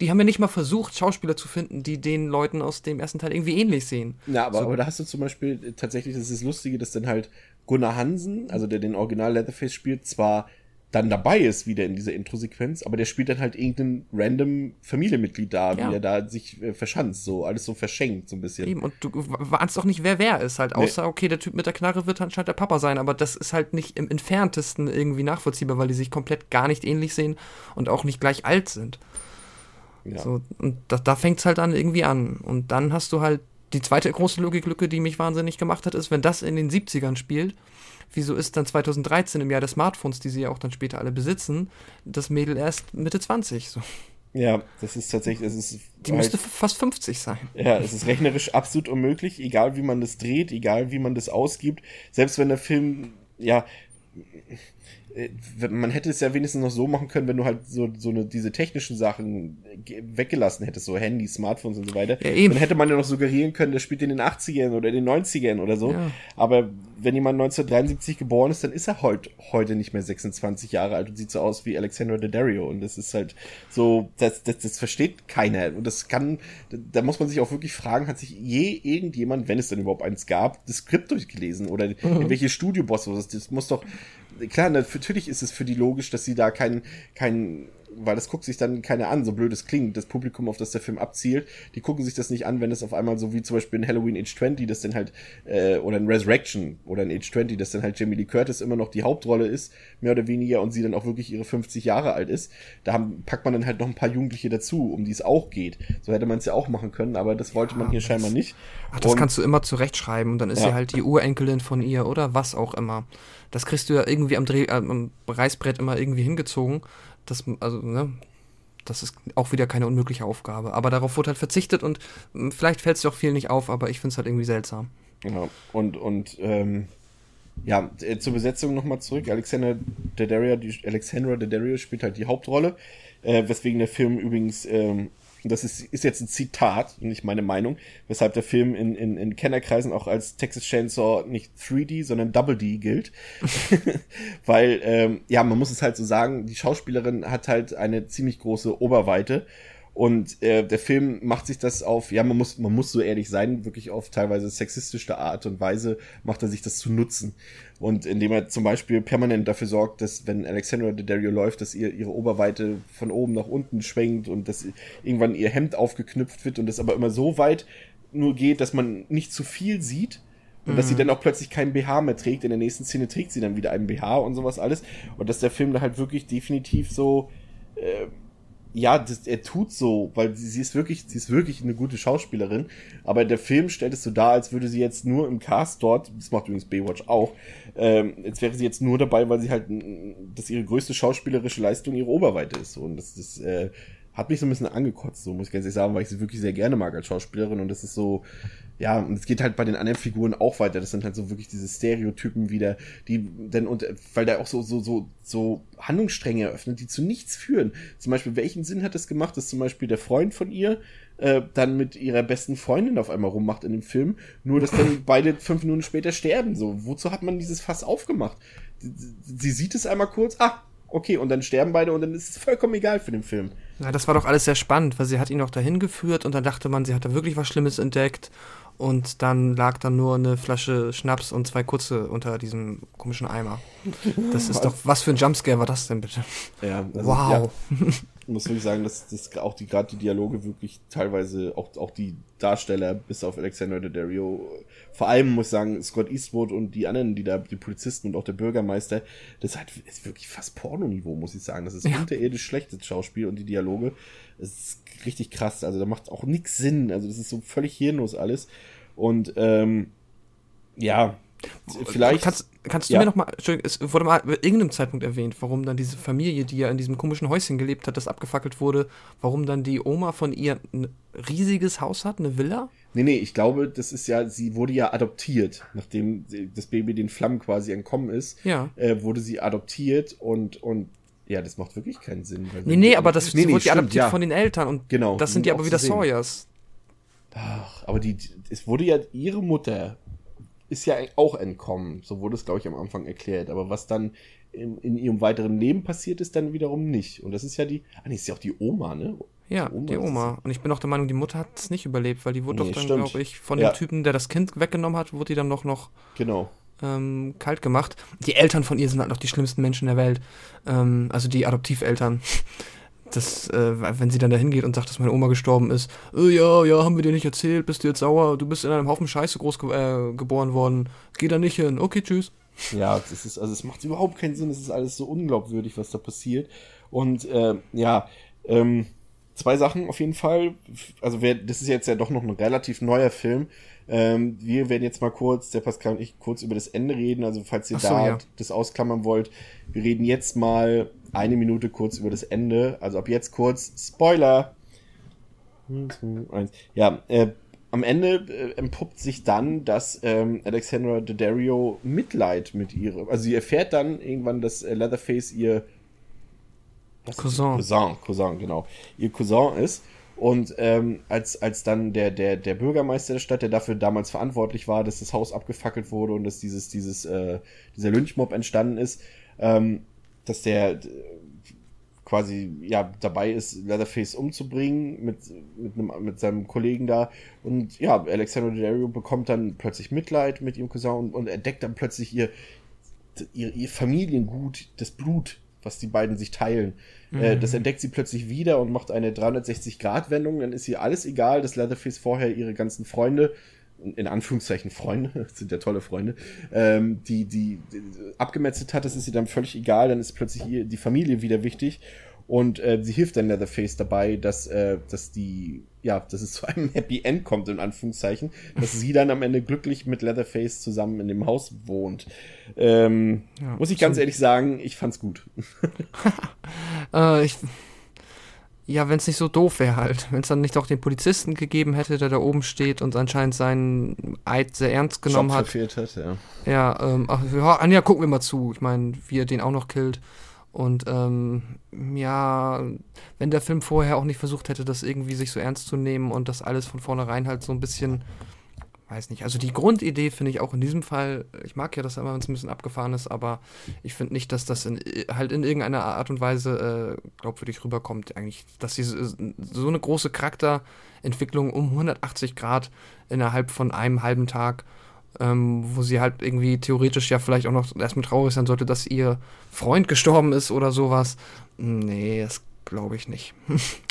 die haben ja nicht mal versucht, Schauspieler zu finden, die den Leuten aus dem ersten Teil irgendwie ähnlich sehen. Ja, aber, so. aber da hast du zum Beispiel tatsächlich, das ist das Lustige, dass dann halt Gunnar Hansen, also der den Original Leatherface spielt, zwar dann dabei ist wieder in dieser Intro-Sequenz, aber der spielt dann halt irgendein random Familienmitglied da, Ja. wie er da sich äh, verschanzt, so alles so verschenkt, so ein bisschen. Eben, und du ahnst doch nicht, wer wer ist, halt, außer, okay, der Typ mit der Knarre wird anscheinend der Papa sein, aber das ist halt nicht im entferntesten irgendwie nachvollziehbar, weil die sich komplett gar nicht ähnlich sehen und auch nicht gleich alt sind. Ja. So, und da, da fängt es halt dann irgendwie an. Und dann hast du halt die zweite große Logiklücke, die mich wahnsinnig gemacht hat, ist, wenn das in den 70ern spielt, wieso ist dann 2013 im Jahr des Smartphones, die sie ja auch dann später alle besitzen, das Mädel erst Mitte 20? So. ja, das ist tatsächlich, es ist Die halt, müsste fast 50 sein. ja, es ist rechnerisch absolut unmöglich, egal wie man das dreht, egal wie man das ausgibt, selbst wenn der Film, ja, man hätte es ja wenigstens noch so machen können, wenn du halt so, so eine, diese technischen Sachen ge- weggelassen hättest, so Handys, Smartphones und so weiter. Ja, eben. Dann hätte man ja noch suggerieren können, das spielt in den 80ern oder in den 90ern oder so. Ja. Aber wenn jemand 1973 geboren ist, dann ist er heut, heute nicht mehr 26 Jahre alt und sieht so aus wie Alexandra Daddario. Und das ist halt so, das, das, das versteht keiner. Und das kann, da muss man sich auch wirklich fragen, hat sich je irgendjemand, wenn es denn überhaupt eins gab, das Skript durchgelesen oder in welche Studiobosse das, das muss doch, klar, natürlich ist es für die logisch, dass sie da kein, kein, weil das guckt sich dann keiner an, so blöd es klingt, das Publikum, auf das der Film abzielt, die gucken sich das nicht an, wenn es auf einmal so wie zum Beispiel in Halloween Age 20, das dann halt, äh, oder in Resurrection oder in Age 20, dass dann halt Jamie Lee Curtis immer noch die Hauptrolle ist, mehr oder weniger, und sie dann auch wirklich ihre 50 Jahre alt ist. Da haben, packt man dann halt noch ein paar Jugendliche dazu, um die es auch geht. So hätte man es ja auch machen können, aber das wollte man hier scheinbar nicht. Ach, das Und- kannst du immer zurechtschreiben und dann ist Ja. sie halt die Urenkelin von ihr oder was auch immer. Das kriegst du ja irgendwie am, Dreh, am Reißbrett immer irgendwie hingezogen. Das, also, ne, das ist auch wieder keine unmögliche Aufgabe. Aber darauf wurde halt verzichtet und mh, vielleicht fällt es dir auch viel nicht auf, aber ich finde es halt irgendwie seltsam. Ja, und, und ähm, ja, äh, zur Besetzung nochmal zurück. Alexander Daddario, die, Alexandra Daddario spielt halt die Hauptrolle, äh, weswegen der Film übrigens, ähm, das ist, ist jetzt ein Zitat, nicht meine Meinung, weshalb der Film in, in, in Kennerkreisen auch als Texas Chainsaw nicht 3D, sondern Double D gilt. [laughs] [laughs] Weil, ähm, ja, man muss es halt so sagen, die Schauspielerin hat halt eine ziemlich große Oberweite. Und äh, der Film macht sich das auf, ja, man muss, man muss so ehrlich sein, wirklich auf teilweise sexistische Art und Weise macht er sich das zu nutzen. Und indem er zum Beispiel permanent dafür sorgt, dass wenn Alexandra Daddario läuft, dass ihr ihre Oberweite von oben nach unten schwenkt und dass irgendwann ihr Hemd aufgeknüpft wird und das aber immer so weit nur geht, dass man nicht zu viel sieht. Und dass sie dann auch plötzlich keinen BH mehr trägt. In der nächsten Szene trägt sie dann wieder einen BH und sowas alles. Und dass der Film da halt wirklich definitiv so, äh, ja, das, er tut so, weil sie, sie ist wirklich, sie ist wirklich eine gute Schauspielerin. Aber der Film stellt es so dar, als würde sie jetzt nur im Cast dort, das macht übrigens Baywatch auch, ähm, jetzt wäre sie jetzt nur dabei, weil sie halt, dass ihre größte schauspielerische Leistung ihre Oberweite ist. Und das, das äh, hat mich so ein bisschen angekotzt, so muss ich ganz ehrlich sagen, weil ich sie wirklich sehr gerne mag als Schauspielerin. Und das ist so, ja, und es geht halt bei den anderen Figuren auch weiter. Das sind halt so wirklich diese Stereotypen wieder, die dann und weil da auch so so so so Handlungsstränge eröffnet, die zu nichts führen. Zum Beispiel, welchen Sinn hat es gemacht, dass zum Beispiel der Freund von ihr äh, dann mit ihrer besten Freundin auf einmal rummacht in dem Film, nur dass dann [laughs] beide fünf Minuten später sterben. So, wozu hat man dieses Fass aufgemacht? Sie sieht es einmal kurz, ah, okay, und dann sterben beide und dann ist es vollkommen egal für den Film. Ja, das war doch alles sehr spannend, weil sie hat ihn doch dahin geführt und dann dachte man, sie hat da wirklich was Schlimmes entdeckt und dann lag dann nur eine Flasche Schnaps und zwei kurze unter diesem komischen Eimer. Das ist [laughs] doch, was für ein Jumpscare war das denn bitte? Ja, also, Wow. Ja, [laughs] muss wirklich sagen, dass, dass auch die gerade die Dialoge wirklich teilweise auch auch die Darsteller bis auf Alexander Daddario, vor allem muss ich sagen Scott Eastwood und die anderen, die da die Polizisten und auch der Bürgermeister, das ist halt ist wirklich fast Pornoniveau, muss ich sagen. Das ist Ja. unterirdisch schlechtes Schauspiel und die Dialoge, das ist richtig krass. Also da macht auch nix Sinn. Also das ist so völlig hirnlos alles und ähm, ja, vielleicht Kannst, kannst du Ja. mir noch mal, Entschuldigung, es wurde mal bei irgendeinem Zeitpunkt erwähnt, warum dann diese Familie, die ja in diesem komischen Häuschen gelebt hat, das abgefackelt wurde, warum dann die Oma von ihr ein riesiges Haus hat, eine Villa? Nee, nee, ich glaube, das ist ja, sie wurde ja adoptiert, nachdem das Baby den Flammen quasi entkommen ist, Ja. äh, wurde sie adoptiert und, und ja, das macht wirklich keinen Sinn. weil Nee, nee, aber das nee, nee, wurde ja stimmt, adoptiert ja. von den Eltern und Genau, das sind ja aber wieder. Sawyers. Ach, aber die, es wurde ja, ihre Mutter ist ja auch entkommen, so wurde es, glaube ich, am Anfang erklärt, aber was dann in, in ihrem weiteren Leben passiert ist, dann wiederum nicht. Und das ist ja die, ah nee, ist ja auch die Oma, ne? Ja, Die Oma die. Oma. Und ich bin auch der Meinung, die Mutter hat es nicht überlebt, weil die wurde Nee, doch dann, glaube ich, von Ja. dem Typen, der das Kind weggenommen hat, wurde die dann noch, noch Genau. ähm, kalt gemacht. Die Eltern von ihr sind halt noch die schlimmsten Menschen der Welt. Ähm, also die Adoptiveltern. Das, äh, wenn sie dann da hingeht und sagt, dass meine Oma gestorben ist, äh, ja, ja, haben wir dir nicht erzählt, bist du jetzt sauer, du bist in einem Haufen Scheiße groß ge äh, geboren worden, geh da nicht hin, okay, tschüss. Ja, das ist, also es macht überhaupt keinen Sinn, es ist alles so unglaubwürdig, was da passiert. Und äh, ja, ähm, zwei Sachen auf jeden Fall. Also wer, das ist jetzt ja doch noch ein relativ neuer Film. Ähm, wir werden jetzt mal kurz, der Pascal und ich, kurz über das Ende reden. Also falls ihr so, da ja. das ausklammern wollt, wir reden jetzt mal eine Minute kurz über das Ende. Also ab jetzt kurz Spoiler. Ja, äh, am Ende äh, empuppt sich dann, dass ähm, Alexandra Daddario Mitleid mit ihr, also sie erfährt dann irgendwann, dass äh, Leatherface ihr Cousin. Cousin, Cousin, genau, ihr Cousin ist. Und ähm, als, als dann der, der, der Bürgermeister der Stadt, der dafür damals verantwortlich war, dass das Haus abgefackelt wurde und dass dieses, dieses, äh, dieser Lynchmob entstanden ist, ähm, dass der quasi ja dabei ist, Leatherface umzubringen mit, mit, einem, mit seinem Kollegen da. Und ja, Alexander Daddario bekommt dann plötzlich Mitleid mit ihrem Cousin und, und entdeckt dann plötzlich ihr, ihr, ihr Familiengut, das Blut, was die beiden sich teilen. Äh, mhm. Äh, das entdeckt sie plötzlich wieder und macht eine 360-Grad-Wendung. Dann ist ihr alles egal, dass Leatherface vorher ihre ganzen Freunde in Anführungszeichen Freunde, [laughs] sind ja tolle Freunde, ähm, die, die, die abgemetzelt hat, das ist ihr dann völlig egal, dann ist plötzlich ihr, die Familie wieder wichtig und äh, sie hilft dann Leatherface dabei, dass, äh, dass die, ja, dass es [laughs] zu einem Happy End kommt, in Anführungszeichen, dass sie dann am Ende glücklich mit Leatherface zusammen in dem Haus wohnt. Ähm, ja, muss ich ganz ehrlich sagen, ich fand's gut. [laughs] äh, ich ja, wenn es nicht so doof wäre halt. Wenn es dann nicht auch den Polizisten gegeben hätte, der da oben steht und anscheinend seinen Eid sehr ernst genommen Job hat. hat ja. Ja, ähm, ach, ja, Anja, gucken wir mal zu. Ich meine, wie er den auch noch killt. Und ähm, ja, wenn der Film vorher auch nicht versucht hätte, das irgendwie sich so ernst zu nehmen und das alles von vornherein halt so ein bisschen weiß nicht. Also die Grundidee finde ich auch in diesem Fall, ich mag ja, dass er immer ein bisschen abgefahren ist, aber ich finde nicht, dass das in, halt in irgendeiner Art und Weise äh, glaubwürdig rüberkommt. Eigentlich, dass diese so eine große Charakterentwicklung um 180 Grad innerhalb von einem halben Tag, ähm, wo sie halt irgendwie theoretisch ja vielleicht auch noch erstmal traurig sein sollte, dass ihr Freund gestorben ist oder sowas. Nee, das glaube ich nicht.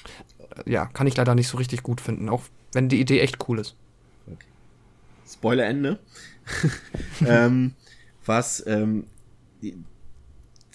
[laughs] ja, kann ich leider nicht so richtig gut finden, auch wenn die Idee echt cool ist. Spoiler-Ende. [laughs] ähm, was ähm,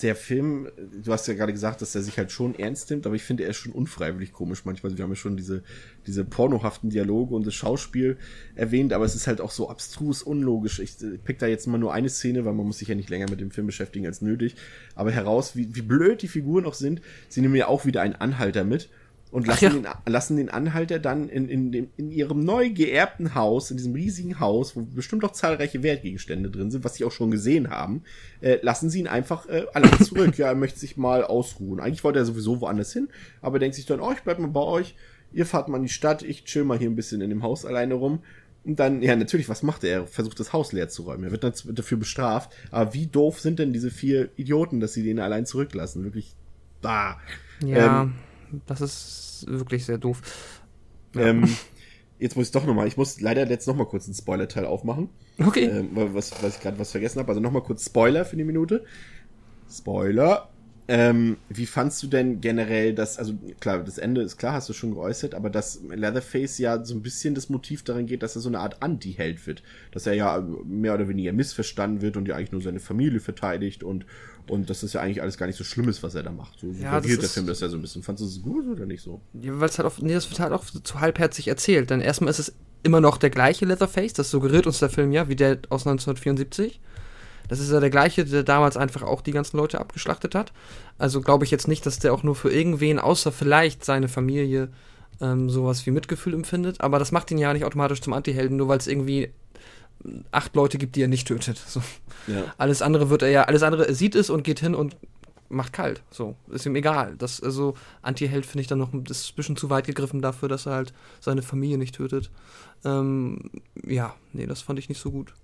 der Film, du hast ja gerade gesagt, dass er sich halt schon ernst nimmt, aber ich finde, er ist schon unfreiwillig komisch manchmal. Wir haben ja schon diese, diese pornohaften Dialoge und das Schauspiel erwähnt, aber es ist halt auch so abstrus, unlogisch. Ich pick da jetzt mal nur eine Szene, weil man muss sich ja nicht länger mit dem Film beschäftigen als nötig, aber heraus, wie, wie blöd die Figuren auch sind. Sie nehmen ja auch wieder einen Anhalter mit und lassen, ja. den, lassen den Anhalter dann in, in, dem, in ihrem neu geerbten Haus, in diesem riesigen Haus, wo bestimmt auch zahlreiche Wertgegenstände drin sind, was sie auch schon gesehen haben, äh, lassen sie ihn einfach äh, allein zurück. ja, er möchte sich mal ausruhen. Eigentlich wollte er sowieso woanders hin, aber denkt sich dann, oh, ich bleib mal bei euch, ihr fahrt mal in die Stadt, ich chill mal hier ein bisschen in dem Haus alleine rum. Und dann, ja, natürlich, was macht er? Er versucht das Haus leer zu räumen. Er wird dann dafür bestraft. Aber wie doof sind denn diese vier Idioten, dass sie den allein zurücklassen? Wirklich, bah. Ja, ähm, das ist wirklich sehr doof. Ja. Ähm, jetzt muss ich doch nochmal, ich muss leider jetzt nochmal kurz einen Spoiler-Teil aufmachen. Okay. Ähm, was, was ich gerade was vergessen habe. Also nochmal kurz Spoiler für die Minute. Spoiler. Ähm, wie fandst du denn generell das, also klar, das Ende ist klar, hast du schon geäußert, aber dass Leatherface ja so ein bisschen das Motiv darin geht, dass er so eine Art Anti-Held wird. Dass er ja mehr oder weniger missverstanden wird und ja eigentlich nur seine Familie verteidigt und, und das ja eigentlich alles gar nicht so schlimm ist, was er da macht. So ja, der Film das ja so ein bisschen. Fandest du es gut oder nicht so? Ja, weil es halt auf, nee, das wird halt auch zu halbherzig erzählt. Denn erstmal ist es immer noch der gleiche Leatherface, das suggeriert uns der Film ja, wie der aus 1974. Das ist ja der gleiche, der damals einfach auch die ganzen Leute abgeschlachtet hat. Also glaube ich jetzt nicht, dass der auch nur für irgendwen, außer vielleicht seine Familie, ähm, sowas wie Mitgefühl empfindet. Aber das macht ihn ja nicht automatisch zum Antihelden, nur weil es irgendwie acht Leute gibt, die er nicht tötet. So. Ja. Alles andere wird er ja, alles andere er sieht es und geht hin und macht kalt. So, ist ihm egal. Das, also, Anti-Held finde ich dann noch ein bisschen zu weit gegriffen dafür, dass er halt seine Familie nicht tötet. Ähm, ja, nee, das fand ich nicht so gut.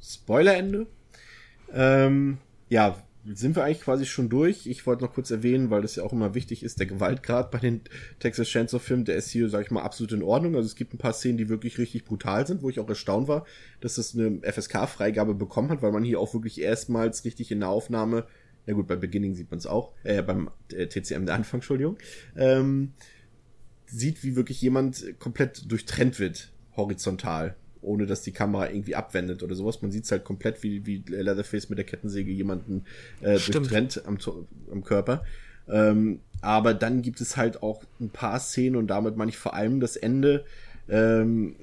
Spoilerende. Ähm, ja, sind wir eigentlich quasi schon durch. Ich wollte noch kurz erwähnen, weil das ja auch immer wichtig ist, der Gewaltgrad bei den Texas Chainsaw Filmen, der ist hier, sag ich mal, absolut in Ordnung. Also es gibt ein paar Szenen, die wirklich richtig brutal sind, wo ich auch erstaunt war, dass das eine FSK-Freigabe bekommen hat, weil man hier auch wirklich erstmals richtig in der Aufnahme, ja gut, bei Beginning sieht man es auch, äh, beim äh, TCM der Anfang, Entschuldigung, ähm, sieht, wie wirklich jemand komplett durchtrennt wird, horizontal ohne dass die Kamera irgendwie abwendet oder sowas. Man sieht es halt komplett, wie, wie Leatherface mit der Kettensäge jemanden äh, durchtrennt am, am Körper. Ähm, aber dann gibt es halt auch ein paar Szenen und damit meine ich vor allem das Ende. Ähm,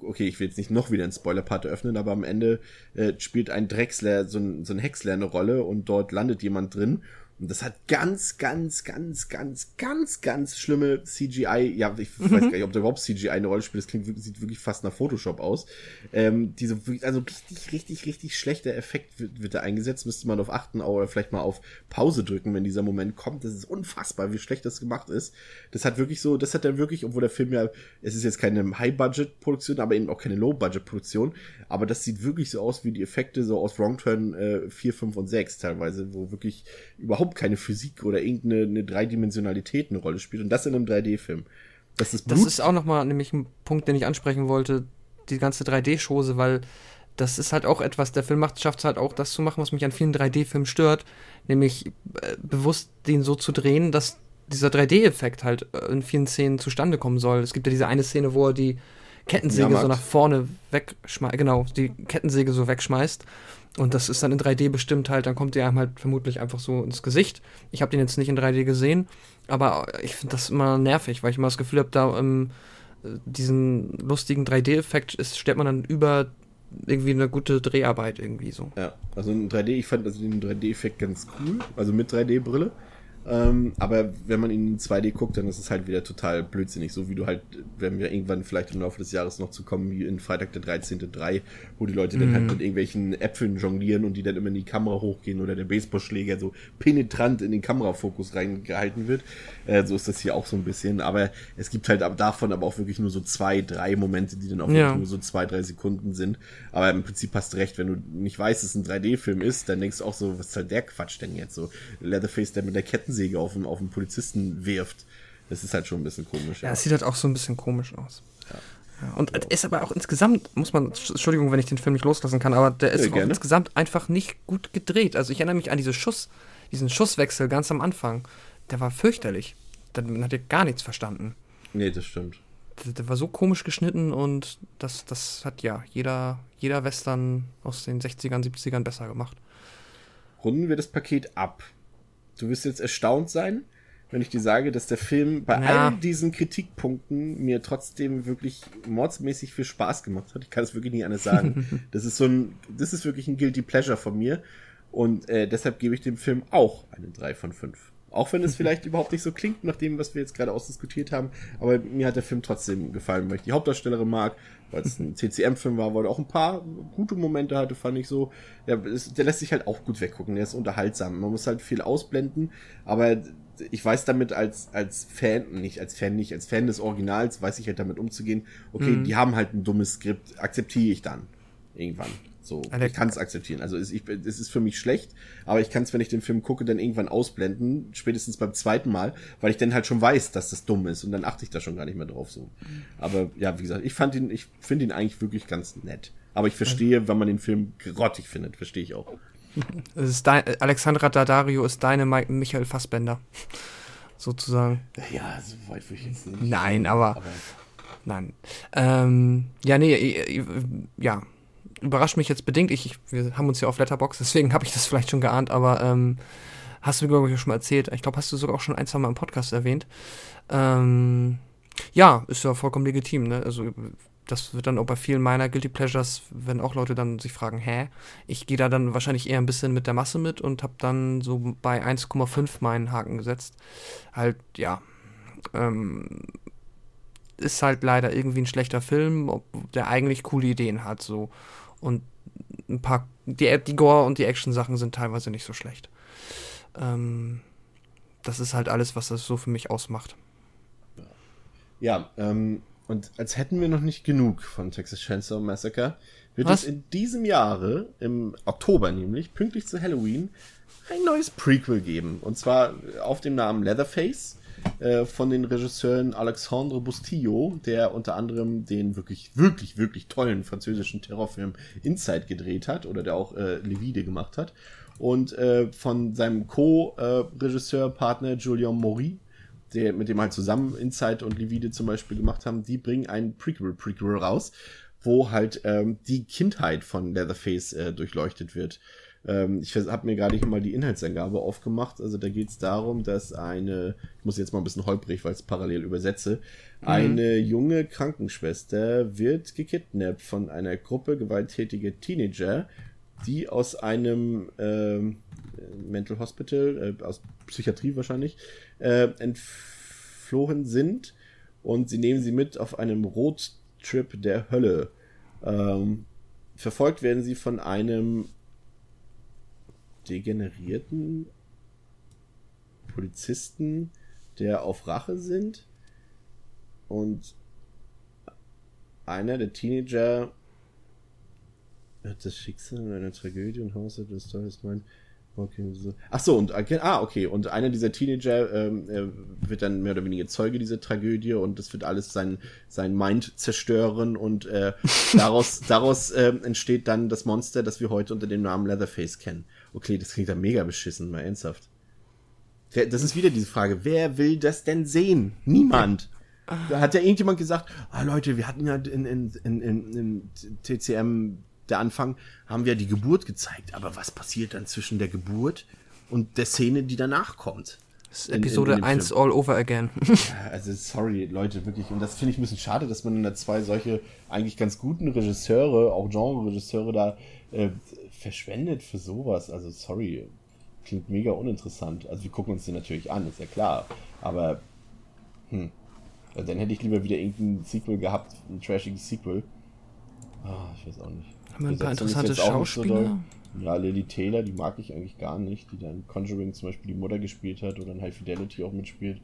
okay, ich will jetzt nicht noch wieder einen Spoiler-Part eröffnen, aber am Ende äh, spielt ein Drechsler, so ein, so ein Häcksler eine Rolle und dort landet jemand drin und das hat ganz, ganz, ganz, ganz, ganz, ganz schlimme CGI. Ja, ich mhm. weiß gar nicht, ob da überhaupt CGI eine Rolle spielt. Das klingt, sieht wirklich fast nach Photoshop aus. Ähm, diese, also richtig, richtig, richtig schlechter Effekt wird, wird da eingesetzt. Müsste man auf achten oder vielleicht mal auf Pause drücken, wenn dieser Moment kommt. Das ist unfassbar, wie schlecht das gemacht ist. Das hat wirklich so, das hat er wirklich, obwohl der Film ja, es ist jetzt keine High-Budget-Produktion, aber eben auch keine Low-Budget-Produktion. Aber das sieht wirklich so aus wie die Effekte so aus Wrong Turn äh, 4, 5 und 6 teilweise, wo wirklich überhaupt überhaupt keine Physik oder irgendeine eine Dreidimensionalität eine Rolle spielt. Und das in einem 3D-Film. Das ist, das ist auch nochmal nämlich ein Punkt, den ich ansprechen wollte, die ganze 3D-Chose, weil das ist halt auch etwas, der Film macht, schafft es halt auch, das zu machen, was mich an vielen 3D-Filmen stört, nämlich äh, bewusst den so zu drehen, dass dieser 3D-Effekt halt äh, in vielen Szenen zustande kommen soll. Es gibt ja diese eine Szene, wo er die Kettensäge ja, so nach vorne wegschmeißt, genau, die Kettensäge so wegschmeißt und das ist dann in 3D bestimmt halt, dann kommt die einem halt vermutlich einfach so ins Gesicht. Ich habe den jetzt nicht in 3D gesehen, aber ich finde das immer nervig, weil ich immer das Gefühl habe, da ähm, diesen lustigen 3D-Effekt stellt man dann über irgendwie eine gute Dreharbeit irgendwie so. Ja, also in 3D, ich fand also den 3D-Effekt ganz cool, also mit 3D-Brille. Ähm, aber wenn man in 2D guckt, dann ist es halt wieder total blödsinnig. So wie du halt, wenn wir irgendwann vielleicht im Laufe des Jahres noch zu kommen, wie in Freitag der 13.3, wo die Leute mhm. dann halt mhm. mit irgendwelchen Äpfeln jonglieren und die dann immer in die Kamera hochgehen oder der Baseballschläger so penetrant in den Kamerafokus reingehalten wird. Äh, so ist das hier auch so ein bisschen. Aber es gibt halt davon aber auch wirklich nur so zwei, drei Momente, die dann auch ja. nur so zwei, drei Sekunden sind. Aber im Prinzip hast du recht, wenn du nicht weißt, dass es ein 3D-Film ist, dann denkst du auch so, was ist halt der Quatsch denn jetzt? So Leatherface, der mit der Kettensäge auf einen, auf einen Polizisten wirft. Das ist halt schon ein bisschen komisch. Ja, es sieht halt auch so ein bisschen komisch aus. Ja. Ja, und so. ist aber auch insgesamt, muss man, Entschuldigung, wenn ich den Film nicht loslassen kann, aber der ist ja, insgesamt einfach nicht gut gedreht. Also ich erinnere mich an diese Schuss, diesen Schusswechsel ganz am Anfang. Der war fürchterlich. Man hat ja gar nichts verstanden. Nee, das stimmt. Der, der, war so komisch geschnitten und das, das hat ja jeder, jeder Western aus den 60ern, 70ern besser gemacht. Runden wir das Paket ab. Du wirst jetzt erstaunt sein, wenn ich dir sage, dass der Film bei ja. all diesen Kritikpunkten mir trotzdem wirklich mordsmäßig viel Spaß gemacht hat. Ich kann es wirklich nicht anders sagen. [laughs] das ist so ein, das ist wirklich ein Guilty Pleasure von mir. Und äh, deshalb gebe ich dem Film auch eine 3 von 5. Auch wenn es vielleicht überhaupt nicht so klingt, nach dem, was wir jetzt gerade ausdiskutiert haben. Aber mir hat der Film trotzdem gefallen, weil ich die Hauptdarstellerin mag, weil es ein CCM-Film war, weil er auch ein paar gute Momente hatte, fand ich so. Der, der lässt sich halt auch gut weggucken, der ist unterhaltsam. Man muss halt viel ausblenden, aber ich weiß damit als, als Fan, nicht als Fan, nicht als Fan des Originals, weiß ich halt damit umzugehen. Okay, mhm. die haben halt ein dummes Skript, akzeptiere ich dann. Irgendwann. So, ich kann es akzeptieren. Also es, ich, es ist für mich schlecht, aber ich kann es, wenn ich den Film gucke, dann irgendwann ausblenden, spätestens beim zweiten Mal, weil ich dann halt schon weiß, dass das dumm ist und dann achte ich da schon gar nicht mehr drauf so. Aber ja, wie gesagt, ich fand ihn, ich finde ihn eigentlich wirklich ganz nett. Aber ich verstehe, wenn man den Film grottig findet, verstehe ich auch. [laughs] Es ist dein, Alexandra Daddario ist deine Michael Fassbender. [laughs] Sozusagen. Ja, so weit würde ich jetzt nicht. Nein, aber, aber nein. Ähm, ja, nee, ja, überrascht mich jetzt bedingt. Ich, wir haben uns ja auf Letterbox, deswegen [laughs] habe ich das vielleicht schon geahnt, aber ähm, hast du mir, glaube ich, schon mal erzählt. Ich glaube, hast du sogar auch schon ein, zwei Mal im Podcast erwähnt. Ähm, ja, ist ja vollkommen legitim, ne? Also das wird dann auch bei vielen meiner Guilty Pleasures, wenn auch Leute dann sich fragen, hä? Ich gehe da dann wahrscheinlich eher ein bisschen mit der Masse mit und habe dann so bei 1,5 meinen Haken gesetzt. Halt, ja. Ähm, ist halt leider irgendwie ein schlechter Film, der eigentlich coole Ideen hat, so. Und ein paar, die, die Gore und die Action-Sachen sind teilweise nicht so schlecht. Ähm, das ist halt alles, was das so für mich ausmacht. Ja, ähm, und als hätten wir noch nicht genug von Texas Chainsaw Massacre, wird Was? es in diesem Jahre, im Oktober nämlich, pünktlich zu Halloween, ein neues Prequel geben. Und zwar auf dem Namen Leatherface äh, von den Regisseuren Alexandre Bustillo, der unter anderem den wirklich, wirklich, wirklich tollen französischen Terrorfilm Inside gedreht hat oder der auch äh, Levide gemacht hat. Und äh, von seinem Co-Regisseur-Partner Julien Maury, der, mit dem halt zusammen Inside und Levide zum Beispiel gemacht haben, die bringen ein Prequel-Prequel raus, wo halt ähm, die Kindheit von Leatherface äh, durchleuchtet wird. Ähm, ich habe mir gerade mal die Inhaltsangabe aufgemacht. Also da geht es darum, dass eine, ich muss jetzt mal ein bisschen holprig, weil ich es parallel übersetze, eine junge Krankenschwester wird gekidnappt von einer Gruppe gewalttätiger Teenager, die aus einem ähm, Mental Hospital, äh, aus Psychiatrie wahrscheinlich, äh, entflohen sind und sie nehmen sie mit auf einem Roadtrip der Hölle. Ähm, verfolgt werden sie von einem degenerierten Polizisten, der auf Rache sind und einer der Teenager hat das Schicksal einer Tragödie und Haus des Teufels meint. Okay, so. Ach so, und ah, okay, und einer dieser Teenager ähm, äh, wird dann mehr oder weniger Zeuge dieser Tragödie und das wird alles sein, sein Mind zerstören und äh, [laughs] daraus, daraus äh, entsteht dann das Monster, das wir heute unter dem Namen Leatherface kennen. Okay, das klingt ja mega beschissen, mal ernsthaft. Das ist wieder diese Frage, wer will das denn sehen? Niemand. Da hat ja irgendjemand gesagt, ah Leute, wir hatten ja in, in, in, in, in TCM der Anfang, haben wir die Geburt gezeigt. Aber was passiert dann zwischen der Geburt und der Szene, die danach kommt? Das ist In- in- Episode in dem 1 Film. all over again. [laughs] Ja, Also sorry, Leute, wirklich. Und das finde ich ein bisschen schade, dass man da zwei solche eigentlich ganz guten Regisseure, auch Genre-Regisseure da äh, verschwendet für sowas. Also sorry, klingt mega uninteressant. Also wir gucken uns den natürlich an, ist ja klar. Aber hm, ja, dann hätte ich lieber wieder irgendein Sequel gehabt, ein trashiges Sequel. Ah, ich weiß auch nicht. Haben wir ein paar interessante so Schauspieler? doll. ja, Lily Taylor, die mag ich eigentlich gar nicht, die dann Conjuring zum Beispiel die Mutter gespielt hat oder in High Fidelity auch mitspielt.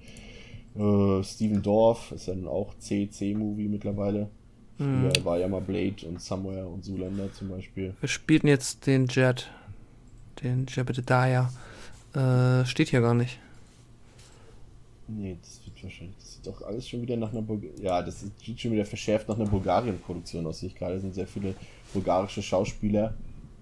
Äh, Steven Dorff ist dann auch C-C-Movie mittlerweile. Mhm. Früher war ja mal Blade und Somewhere und Zoolander zum Beispiel. Wir spielten jetzt den Jet. Den Jebediah. Äh, steht hier gar nicht. Nee, das wird wahrscheinlich. Das sieht doch alles schon wieder nach einer Bulg Ja, das sieht schon wieder verschärft nach einer Bulgarien-Produktion aus. Ich gerade, sind sehr viele bulgarische Schauspieler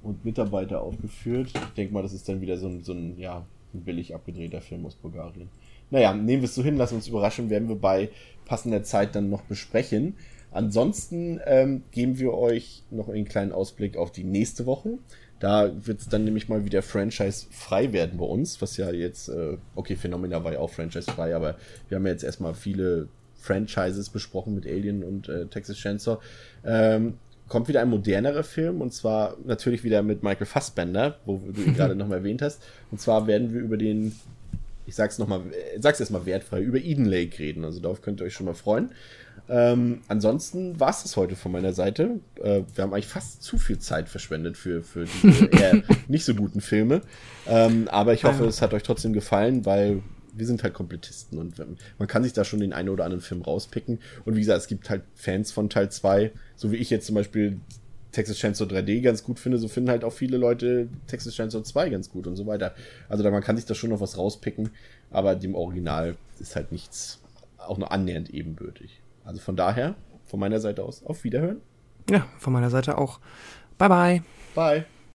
und Mitarbeiter aufgeführt. Ich denke mal, das ist dann wieder so ein, so ein, ja, ein billig abgedrehter Film aus Bulgarien. Naja, nehmen wir es so hin, lassen uns überraschen, werden wir bei passender Zeit dann noch besprechen. Ansonsten ähm, geben wir euch noch einen kleinen Ausblick auf die nächste Woche. Da wird es dann nämlich mal wieder Franchise-frei werden bei uns, was ja jetzt, äh, okay, Phenomena war ja auch Franchise-frei, aber wir haben ja jetzt erstmal viele Franchises besprochen mit Alien und äh, Texas Chainsaw. Ähm, kommt wieder ein modernerer Film und zwar natürlich wieder mit Michael Fassbender, wo du ihn [laughs] gerade nochmal erwähnt hast. Und zwar werden wir über den, ich sag's nochmal, sag's erstmal wertfrei, über Eden Lake reden. Also darauf könnt ihr euch schon mal freuen. Ähm, ansonsten war es das heute von meiner Seite. Äh, wir haben eigentlich fast zu viel Zeit verschwendet für, für diese [laughs] eher nicht so guten Filme. Ähm, aber ich hoffe, Ja. es hat euch trotzdem gefallen, weil wir sind halt Komplettisten und man kann sich da schon den einen oder anderen Film rauspicken. Und wie gesagt, es gibt halt Fans von Teil 2, so wie ich jetzt zum Beispiel Texas Chainsaw 3D ganz gut finde, so finden halt auch viele Leute Texas Chainsaw 2 ganz gut und so weiter. Also da man kann sich da schon noch was rauspicken, aber dem Original ist halt nichts auch nur annähernd ebenbürtig. Also von daher, von meiner Seite aus, auf Wiederhören. Ja, von meiner Seite auch. Bye bye. Bye.